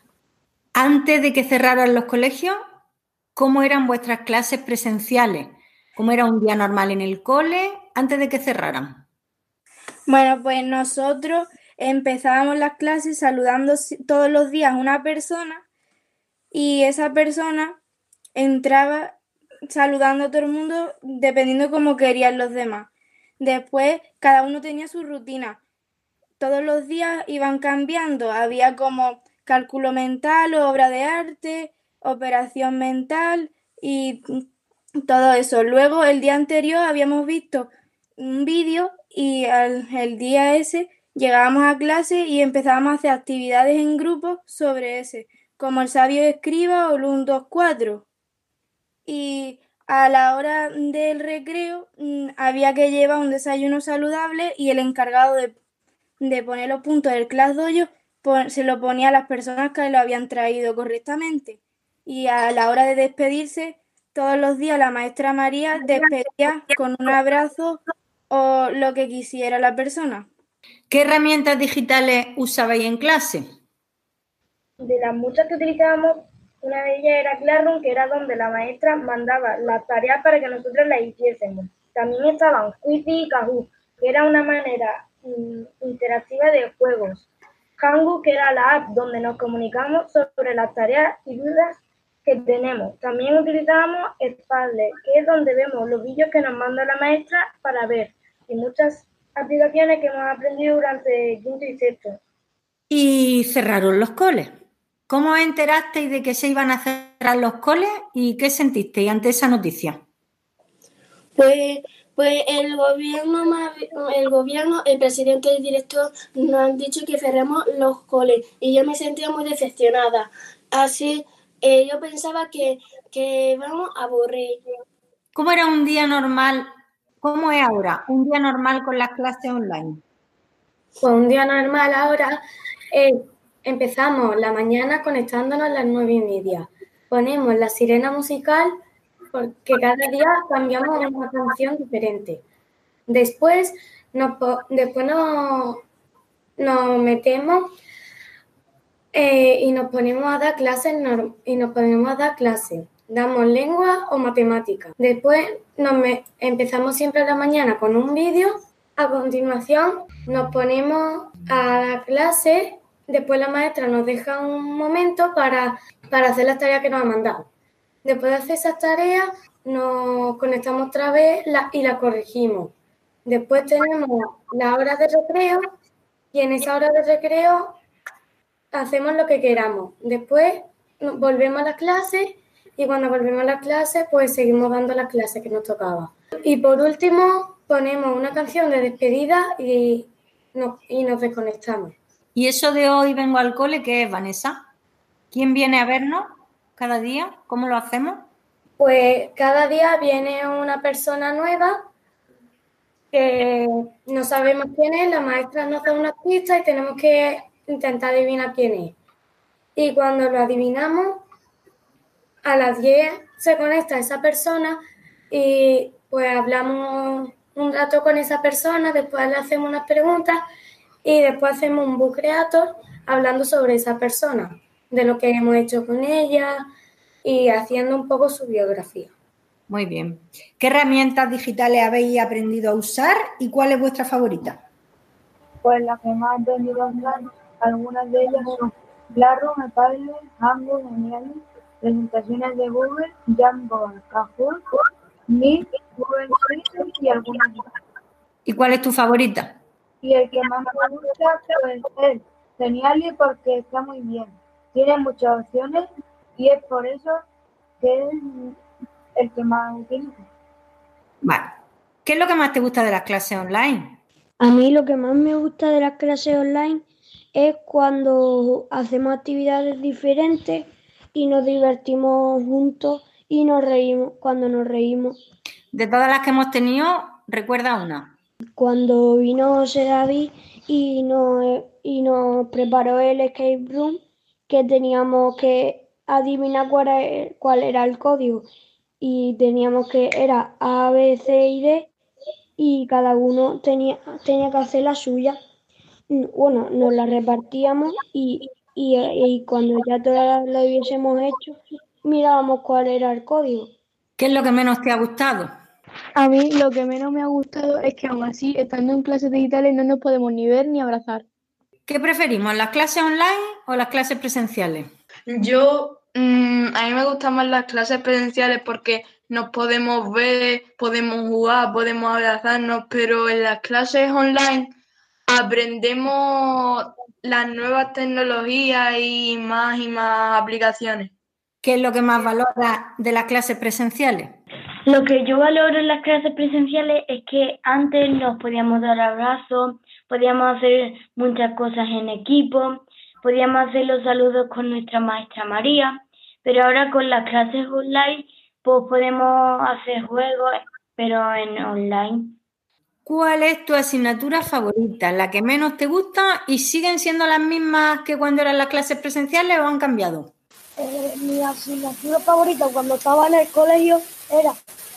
Antes de que cerraran los colegios, ¿cómo eran vuestras clases presenciales? ¿Cómo era un día normal en el cole antes de que cerraran? Bueno, pues nosotros empezábamos las clases saludando todos los días a una persona y esa persona entraba saludando a todo el mundo dependiendo de cómo querían los demás. Después cada uno tenía su rutina. Todos los días iban cambiando. Había como cálculo mental, obra de arte, operación mental y todo eso. Luego el día anterior habíamos visto un vídeo y el día ese llegábamos a clase y empezábamos a hacer actividades en grupo sobre ese como el sabio escriba o el 1, 2, 4. Y a la hora del recreo mm, había que llevar un desayuno saludable y el encargado de, poner los puntos del class dojo se lo ponía a las personas que lo habían traído correctamente. Y a la hora de despedirse, todos los días la maestra María despedía con un abrazo o lo que quisiera la persona. ¿Qué herramientas digitales usabais en clase? de las muchas que utilizábamos, una de ellas era Classroom, que era donde la maestra mandaba las tareas para que nosotros las hiciésemos. También estaban Quizy y Kahoot, que era una manera mm, interactiva de juegos. Hangu, que era la app donde nos comunicamos sobre las tareas y dudas que tenemos. También utilizábamos Spadle, que es donde vemos los vídeos que nos manda la maestra para ver, y muchas aplicaciones que hemos aprendido durante quinto y sexto. Y cerraron los coles. ¿Cómo enterasteis de que se iban a cerrar los coles y qué sentisteis ante esa noticia? Pues, pues el gobierno, el gobierno, el presidente y el director nos han dicho que cerremos los coles y yo me sentía muy decepcionada. Así eh, yo pensaba que, que vamos a aburrir. ¿Cómo era un día normal? ¿Cómo es ahora un día normal con las clases online? Pues un día normal ahora eh, empezamos la mañana conectándonos a las nueve y media. Ponemos la sirena musical porque cada día cambiamos una canción diferente. Después nos, después nos, nos metemos eh, y nos ponemos a dar clases y nos ponemos a dar clases. Damos lengua o matemática. Después nos empezamos siempre a la mañana con un vídeo. A continuación nos ponemos a la clase. Después la maestra nos deja un momento para, para hacer las tareas que nos ha mandado. Después de hacer esas tareas nos conectamos otra vez y la corregimos. Después tenemos la hora de recreo y en esa hora de recreo hacemos lo que queramos. Después volvemos a la clase y cuando volvemos a la clase pues seguimos dando las clases que nos tocaba. Y por último ponemos una canción de despedida y nos, y nos desconectamos. ¿Y eso de hoy vengo al cole qué es, Vanessa? ¿Quién viene a vernos cada día? ¿Cómo lo hacemos? Pues cada día viene una persona nueva que no sabemos quién es, la maestra nos da una pista y tenemos que intentar adivinar quién es. Y cuando lo adivinamos, a las 10 se conecta esa persona y pues hablamos un rato con esa persona, después le hacemos unas preguntas y después hacemos un book creator hablando sobre esa persona, de lo que hemos hecho con ella y haciendo un poco su biografía. Muy bien. ¿Qué herramientas digitales habéis aprendido a usar y cuál es vuestra favorita? Pues la que más he aprendido a usar, algunas de ellas son Classroom, Padlet, Hangout, Genial, presentaciones de Google, Jamboard, Kahoot, Meet, Google Sheets y algunas más. ¿Y cuál es tu favorita? Y el que más me gusta pues, es Genial porque está muy bien. Tiene muchas opciones y es por eso que es el que más utilizo. Vale. ¿Qué es lo que más te gusta de las clases online? A mí lo que más me gusta de las clases online es cuando hacemos actividades diferentes y nos divertimos juntos y nos reímos cuando nos reímos. De todas las que hemos tenido, recuerda una. Cuando vino José David y nos, y nos preparó el escape room, que teníamos que adivinar cuál, cuál era el código y teníamos que, era A, B, C y D y cada uno tenía, tenía que hacer la suya. Bueno, nos la repartíamos y, y, cuando ya todas lo hubiésemos hecho, mirábamos cuál era el código. ¿Qué es lo que menos te ha gustado? A mí lo que menos me ha gustado es que aún así, estando en clases digitales, no nos podemos ni ver ni abrazar. ¿Qué preferimos, las clases online o las clases presenciales? Yo Mm, a mí me gustan más las clases presenciales porque nos podemos ver, podemos jugar, podemos abrazarnos, pero en las clases online aprendemos las nuevas tecnologías y más y más aplicaciones. ¿Qué es lo que más valora de las clases presenciales? Lo que yo valoro en las clases presenciales es que antes nos podíamos dar abrazos, podíamos hacer muchas cosas en equipo, podíamos hacer los saludos con nuestra maestra María, pero ahora con las clases online pues podemos hacer juegos, pero en online. ¿Cuál es tu asignatura favorita, la que menos te gusta y siguen siendo las mismas que cuando eran las clases presenciales o han cambiado? Mi asignatura favorita cuando estaba en el colegio era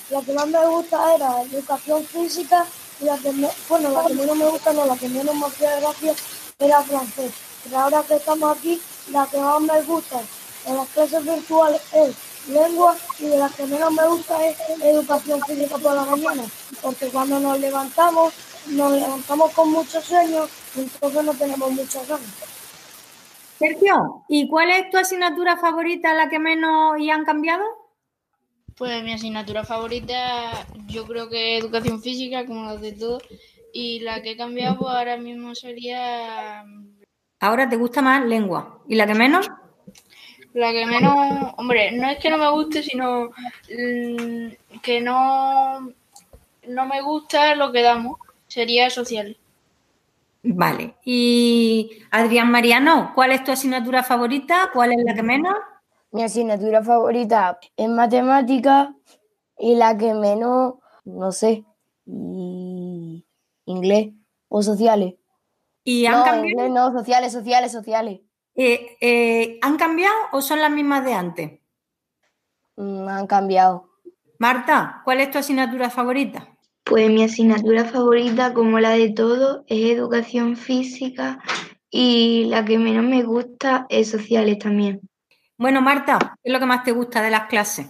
la que más me gusta era educación física y la que menos me gusta no la que menos me hacía gracia era francés pero ahora que estamos aquí la que más me gusta en las clases virtuales es lengua y de las que menos me gusta es educación física por la mañana, porque cuando nos levantamos, nos levantamos con mucho sueño, entonces no tenemos muchas ganas. Sergio, ¿y cuál es tu asignatura favorita, la que menos y han cambiado? Pues mi asignatura favorita yo creo que es educación física, como las de todos, y la que he cambiado pues ahora mismo sería... Ahora te gusta más lengua. ¿Y la que menos? La que menos, hombre, no es que no me guste, sino mm, que no, no me gusta lo que damos. Sería social. Vale. Y Adrián Mariano, ¿cuál es tu asignatura favorita? ¿Cuál es la que menos? Mi asignatura favorita es matemática y la que menos, no sé, y inglés o sociales. ¿Y han no, cambiado? inglés no, sociales, sociales, sociales. Eh, eh, ¿Han cambiado o son las mismas de antes? Mm, han cambiado. Marta, ¿cuál es tu asignatura favorita? Pues mi asignatura favorita, como la de todo, es educación física y la que menos me gusta es sociales también. Bueno, Marta, ¿qué es lo que más te gusta de las clases?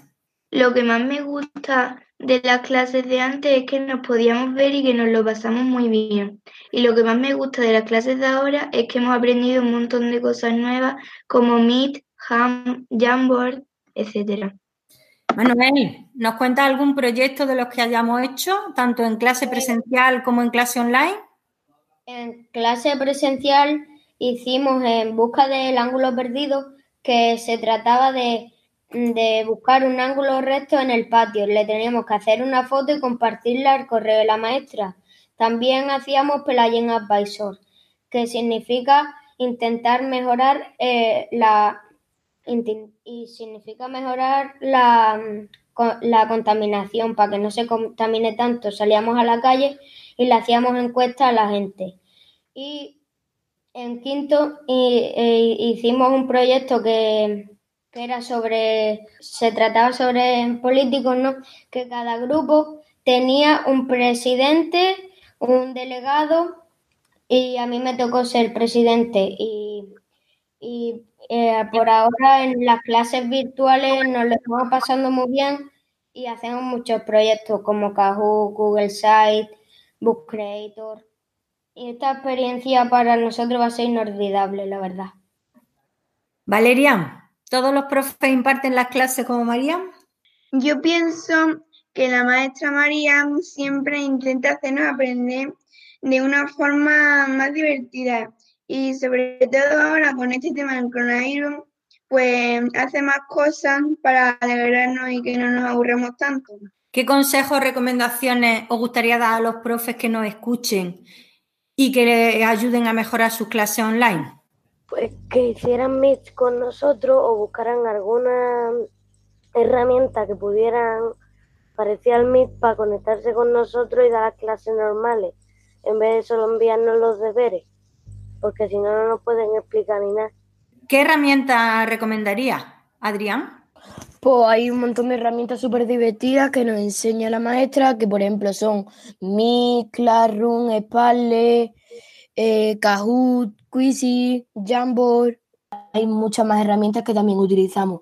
Lo que más me gusta de las clases de antes es que nos podíamos ver y que nos lo pasamos muy bien. Y lo que más me gusta de las clases de ahora es que hemos aprendido un montón de cosas nuevas como Meet, Ham, Jamboard, etcétera. Manuel, ¿nos cuenta algún proyecto de los que hayamos hecho, tanto en clase presencial como en clase online? En clase presencial hicimos en busca del ángulo perdido, que se trataba de, de buscar un ángulo recto en el patio. Le teníamos que hacer una foto y compartirla al correo de la maestra. También hacíamos Pelayen Advisor, que significa intentar mejorar eh, la y significa mejorar la, la contaminación para que no se contamine tanto. Salíamos a la calle y le hacíamos encuestas a la gente. Y en quinto e, hicimos un proyecto que, que, era sobre, se trataba sobre políticos, ¿no? Que cada grupo tenía un presidente, un delegado y a mí me tocó ser presidente y eh, por ahora en las clases virtuales nos lo estamos pasando muy bien y hacemos muchos proyectos como Kahoot, Google Site, Book Creator. Y esta experiencia para nosotros va a ser inolvidable, la verdad. Valeria, ¿todos los profes imparten las clases como María? Yo pienso que la maestra María siempre intenta hacernos aprender de una forma más divertida y sobre todo ahora con este tema del coronavirus, pues hace más cosas para alegrarnos y que no nos aburramos tanto. ¿Qué consejos o recomendaciones os gustaría dar a los profes que nos escuchen y que les ayuden a mejorar sus clases online? Pues que hicieran Meet con nosotros o buscaran alguna herramienta que pudieran parecía al Meet para conectarse con nosotros y dar las clases normales, en vez de solo enviarnos los deberes porque si no, no nos pueden explicar ni nada. ¿Qué herramienta recomendaría, Adrián? Pues hay un montón de herramientas súper divertidas que nos enseña la maestra, que por ejemplo son Mi, Classroom, Spale, eh, Kahoot, Quizy, Jamboard. Hay muchas más herramientas que también utilizamos.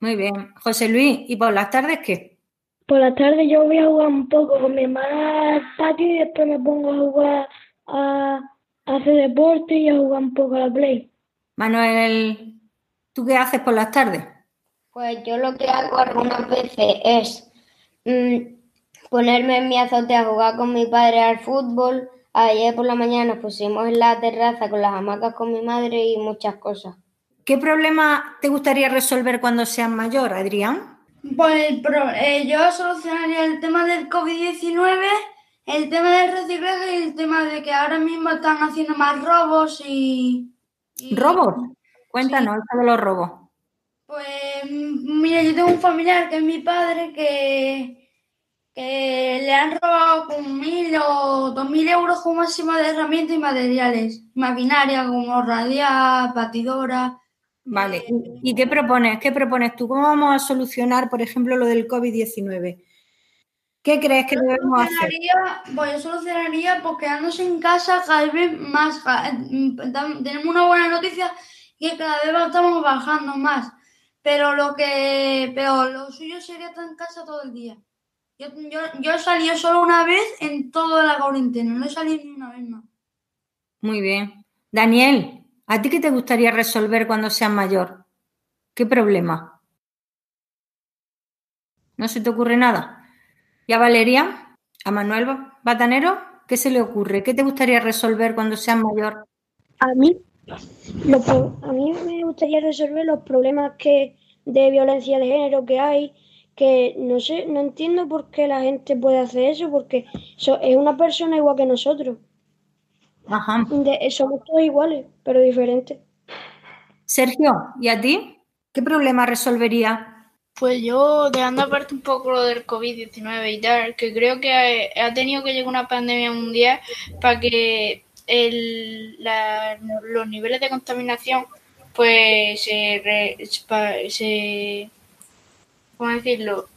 Muy bien. José Luis, ¿y por las tardes qué? Por las tardes yo voy a jugar un poco con mi hermana al patio y después me pongo a jugar a hace deporte y a jugar un poco a la play. Manuel, ¿tú qué haces por las tardes? Pues yo lo que hago algunas veces es mmm, ponerme en mi azote a jugar con mi padre al fútbol. Ayer por la mañana nos pusimos en la terraza con las hamacas con mi madre y muchas cosas. ¿Qué problema te gustaría resolver cuando seas mayor, Adrián? Pues eh, yo solucionaría el tema del COVID-19 el tema del reciclaje y el tema de que ahora mismo están haciendo más robos y... ¿Robos? Cuéntanos sí. de los robos. Pues mira, yo tengo un familiar que es mi padre que, que le han robado con mil o dos mil euros como máximo de herramientas y materiales. Maquinaria como radial, batidora. Vale. ¿Y qué propones? ¿Qué propones tú? ¿Cómo vamos a solucionar, por ejemplo, lo del COVID-19? ¿Qué crees que debemos hacer? Pues yo solucionaría pues quedándose en casa cada vez más. Tenemos una buena noticia que cada vez estamos bajando más. Pero lo que pero lo suyo sería estar en casa todo el día. Yo, yo, yo he salido solo una vez en toda la cuarentena, no he salido ni una vez más. Muy bien. Daniel, ¿a ti qué te gustaría resolver cuando seas mayor? ¿Qué problema? ¿No se te ocurre nada? ¿Y a Valeria? ¿A Manuel Batanero? ¿Qué se le ocurre? ¿Qué te gustaría resolver cuando seas mayor? A mí, lo, a mí me gustaría resolver los problemas que de violencia de género que hay, que no sé, no entiendo por qué la gente puede hacer eso, porque so, es una persona igual que nosotros. Ajá. De, somos todos iguales, pero diferentes. Sergio, ¿y a ti? ¿Qué problema resolvería? Pues yo, dejando aparte un poco lo del COVID-19 y tal, que creo que ha, ha tenido que llegar una pandemia mundial para que el, la- los niveles de contaminación pues se, re- pa- se ¿cómo decirlo?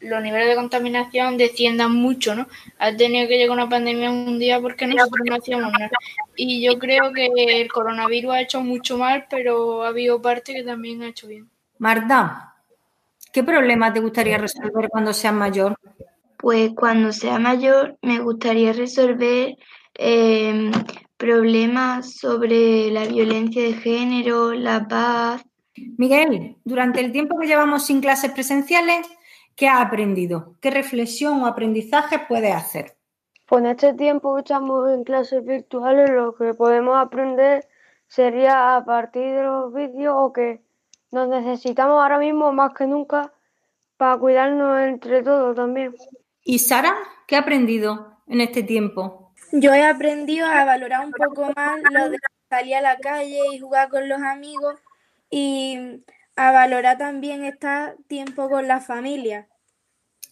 los niveles de contaminación desciendan mucho, ¿no? Ha tenido que llegar una pandemia mundial porque nosotros no hacíamos nada. Y yo creo que el coronavirus ha hecho mucho mal, pero ha habido parte que también ha hecho bien. Marta, ¿qué problema te gustaría resolver cuando seas mayor? Pues cuando sea mayor me gustaría resolver em, problemas sobre la violencia de género, la paz. Miguel, durante el tiempo que llevamos sin clases presenciales, ¿qué has aprendido? ¿Qué reflexión o aprendizaje puedes hacer? Pues en este tiempo que estamos en clases virtuales, lo que podemos aprender sería a partir de los vídeos o que nos necesitamos ahora mismo más que nunca para cuidarnos entre todos también. ¿Y Sara, qué ha aprendido en este tiempo? Yo he aprendido a valorar un poco más lo de salir a la calle y jugar con los amigos y a valorar también estar tiempo con la familia.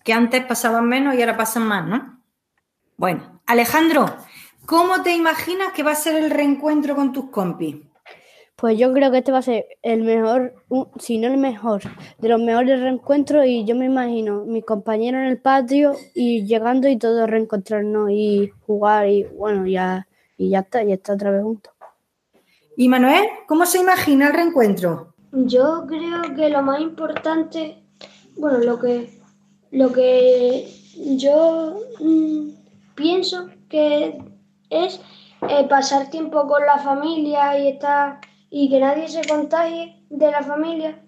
Que antes pasaban menos y ahora pasan más, ¿no? Bueno, Alejandro, ¿cómo te imaginas que va a ser el reencuentro con tus compis? Pues yo creo que este va a ser el mejor, si no el mejor, de los mejores reencuentros y yo me imagino mis compañeros en el patio y llegando y todos reencontrarnos y jugar y bueno, ya, y ya está, y estar otra vez juntos. ¿Y Manuel, cómo se imagina el reencuentro? Yo creo que lo más importante, bueno, lo que, lo que yo mm, pienso que es eh, pasar tiempo con la familia y estar y que nadie se contagie de la familia.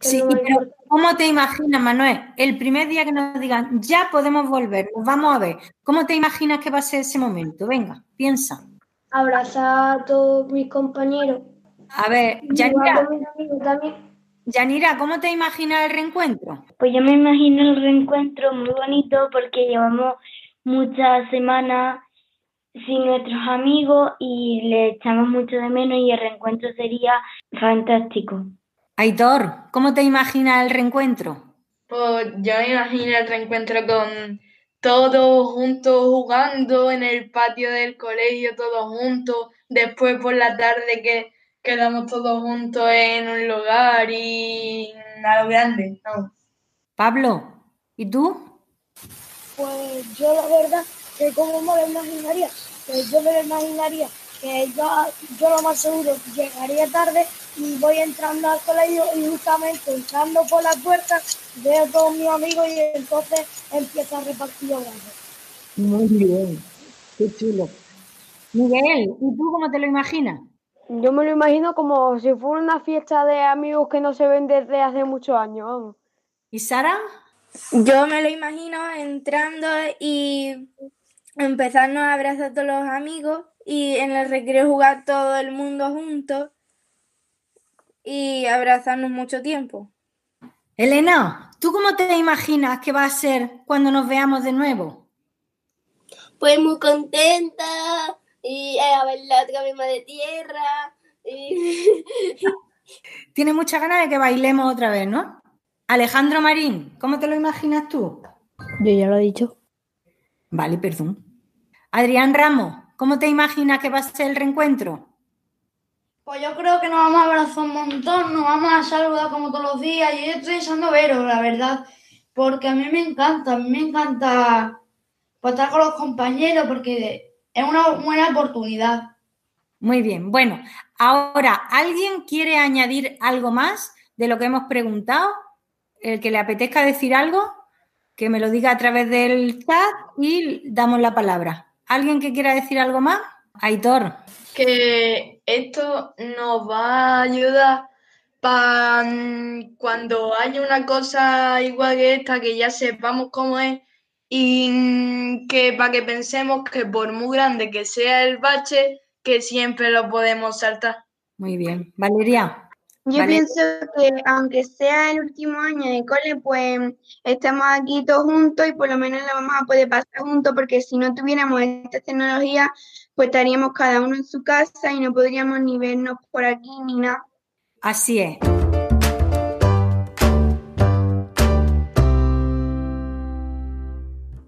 Sí, pero ¿cómo te imaginas, Manuel? El primer día que nos digan, ya podemos volver, nos vamos a ver. ¿Cómo te imaginas que va a ser ese momento? Venga, piensa. abrazar a todos mis compañeros. A ver, Yanira. Yanira, ¿cómo te imaginas el reencuentro? Pues yo me imagino el reencuentro muy bonito porque llevamos muchas semanas sin nuestros amigos y le echamos mucho de menos y el reencuentro sería fantástico. Aitor, ¿cómo te imaginas el reencuentro? Pues yo me imagino el reencuentro con todos juntos jugando en el patio del colegio, todos juntos. Después por la tarde que quedamos todos juntos en un lugar y a lo grande. vamos. Pablo, ¿y tú? Pues yo la verdad que como me lo imaginaría, pues yo me lo imaginaría que yo, yo lo más seguro llegaría tarde y voy entrando al colegio y justamente entrando por la puerta veo a todos mis amigos y entonces empiezo a repartir abrazos. Muy bien, qué chulo. Miguel, ¿y tú cómo te lo imaginas? Yo me lo imagino como si fuera una fiesta de amigos que no se ven desde hace muchos años. vamos. ¿Y Sara? Yo me lo imagino entrando y empezarnos a abrazar a todos los amigos y en el recreo jugar todo el mundo juntos y abrazarnos mucho tiempo. Elena, ¿tú cómo te imaginas que va a ser cuando nos veamos de nuevo? Pues muy contenta y eh, a ver la otra misma de tierra. Y... Tienes muchas ganas de que bailemos otra vez, ¿no? Alejandro Marín, ¿cómo te lo imaginas tú? Yo ya lo he dicho. Vale, perdón. Adrián Ramos, ¿cómo te imaginas que va a ser el reencuentro? Pues yo creo que nos vamos a abrazar un montón, nos vamos a saludar como todos los días. Y yo estoy deseando veros, la verdad, porque a mí me encanta, a mí me encanta pues, estar con los compañeros porque es una buena oportunidad. Muy bien, bueno, ahora, ¿alguien quiere añadir algo más de lo que hemos preguntado? El que le apetezca decir algo, que me lo diga a través del chat y damos la palabra. ¿Alguien que quiera decir algo más? Aitor. que esto nos va a ayudar para cuando haya una cosa igual que esta, que ya sepamos cómo es y que para que pensemos que por muy grande que sea el bache, que siempre lo podemos saltar. Muy bien. Valeria. Yo pienso que aunque sea el último año de cole, pues estamos aquí todos juntos y por lo menos lo vamos a poder pasar juntos porque si no tuviéramos esta tecnología, pues estaríamos cada uno en su casa y no podríamos ni vernos por aquí ni nada. Así es.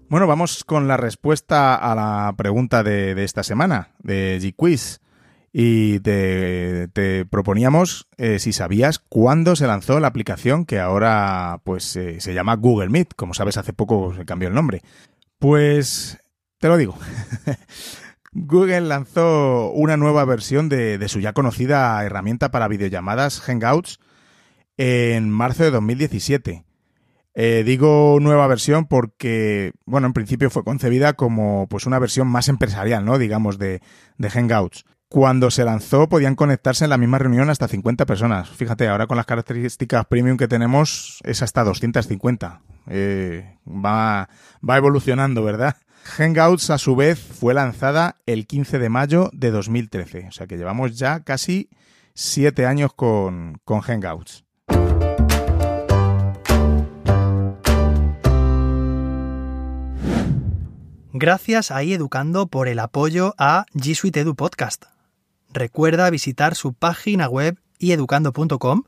Bueno, vamos con la respuesta a la pregunta de, de esta semana, de G-Quiz. Y te, proponíamos eh, si sabías cuándo se lanzó la aplicación que ahora pues eh, se llama Google Meet. Como sabes, hace poco se cambió el nombre. Pues te lo digo. Google lanzó una nueva versión de, de su ya conocida herramienta para videollamadas Hangouts en marzo de 2017. Eh, digo nueva versión porque, bueno, en principio fue concebida como pues una versión más empresarial, ¿no? Digamos, de, de Hangouts. Cuando se lanzó podían conectarse en la misma reunión hasta 50 personas. Fíjate, ahora con las características premium que tenemos es hasta 250. Eh, va, va evolucionando, ¿verdad? Hangouts a su vez fue lanzada el 15 de mayo de 2013. O sea que llevamos ya casi 7 años con, con Hangouts. Gracias a iEducando por el apoyo a G Suite Edu Podcast. Recuerda visitar su página web ieducando.com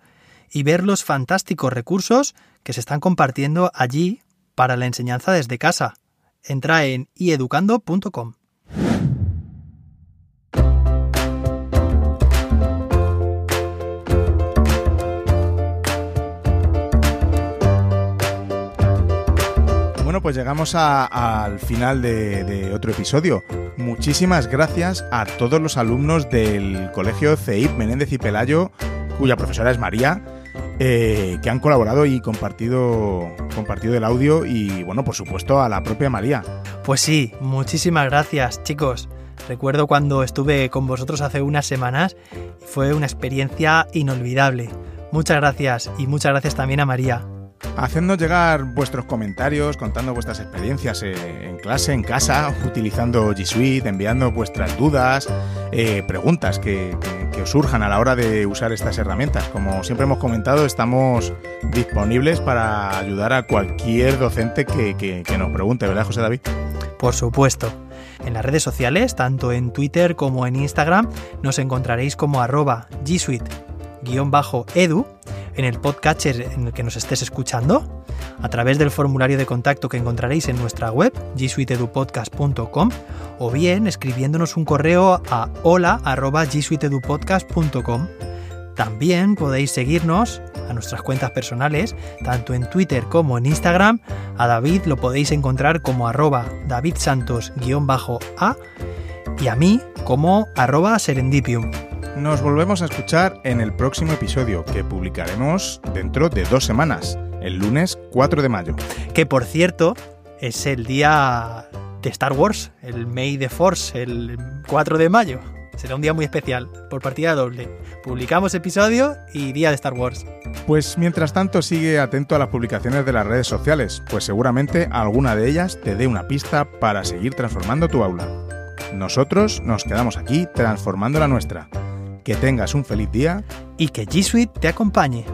y ver los fantásticos recursos que se están compartiendo allí para la enseñanza desde casa. Entra en ieducando.com. Bueno, pues llegamos al final de, de otro episodio. Muchísimas gracias a todos los alumnos del Colegio CEIP Menéndez y Pelayo, cuya profesora es María, eh, que han colaborado y compartido, compartido el audio y, bueno, por supuesto, a la propia María. Pues sí, muchísimas gracias, chicos. Recuerdo cuando estuve con vosotros hace unas semanas y fue una experiencia inolvidable. Muchas gracias y muchas gracias también a María. Hacednos llegar vuestros comentarios, contando vuestras experiencias eh, en clase, en casa, utilizando G Suite, enviando vuestras dudas, eh, preguntas que, os surjan a la hora de usar estas herramientas. Como siempre hemos comentado, estamos disponibles para ayudar a cualquier docente que, nos pregunte, ¿verdad, José David? Por supuesto. En las redes sociales, tanto en Twitter como en Instagram, nos encontraréis como arroba G Suite-edu en el podcatcher en el que nos estés escuchando, a través del formulario de contacto que encontraréis en nuestra web, gsuiteedupodcast.com, o bien escribiéndonos un correo a hola.gsuiteedupodcast.com. También podéis seguirnos a nuestras cuentas personales, tanto en Twitter como en Instagram. A David lo podéis encontrar como arroba davidsantos-a y a mí como arroba serendipium. Nos volvemos a escuchar en el próximo episodio que publicaremos dentro de dos semanas, el lunes 4 de mayo. Que por cierto, es el día de Star Wars, el May the Force, el 4 de mayo. Será un día muy especial, por partida doble. Publicamos episodio y día de Star Wars. Pues mientras tanto sigue atento a las publicaciones de las redes sociales, pues seguramente alguna de ellas te dé una pista para seguir transformando tu aula. Nosotros nos quedamos aquí transformando la nuestra. Que tengas un feliz día y que G Suite te acompañe.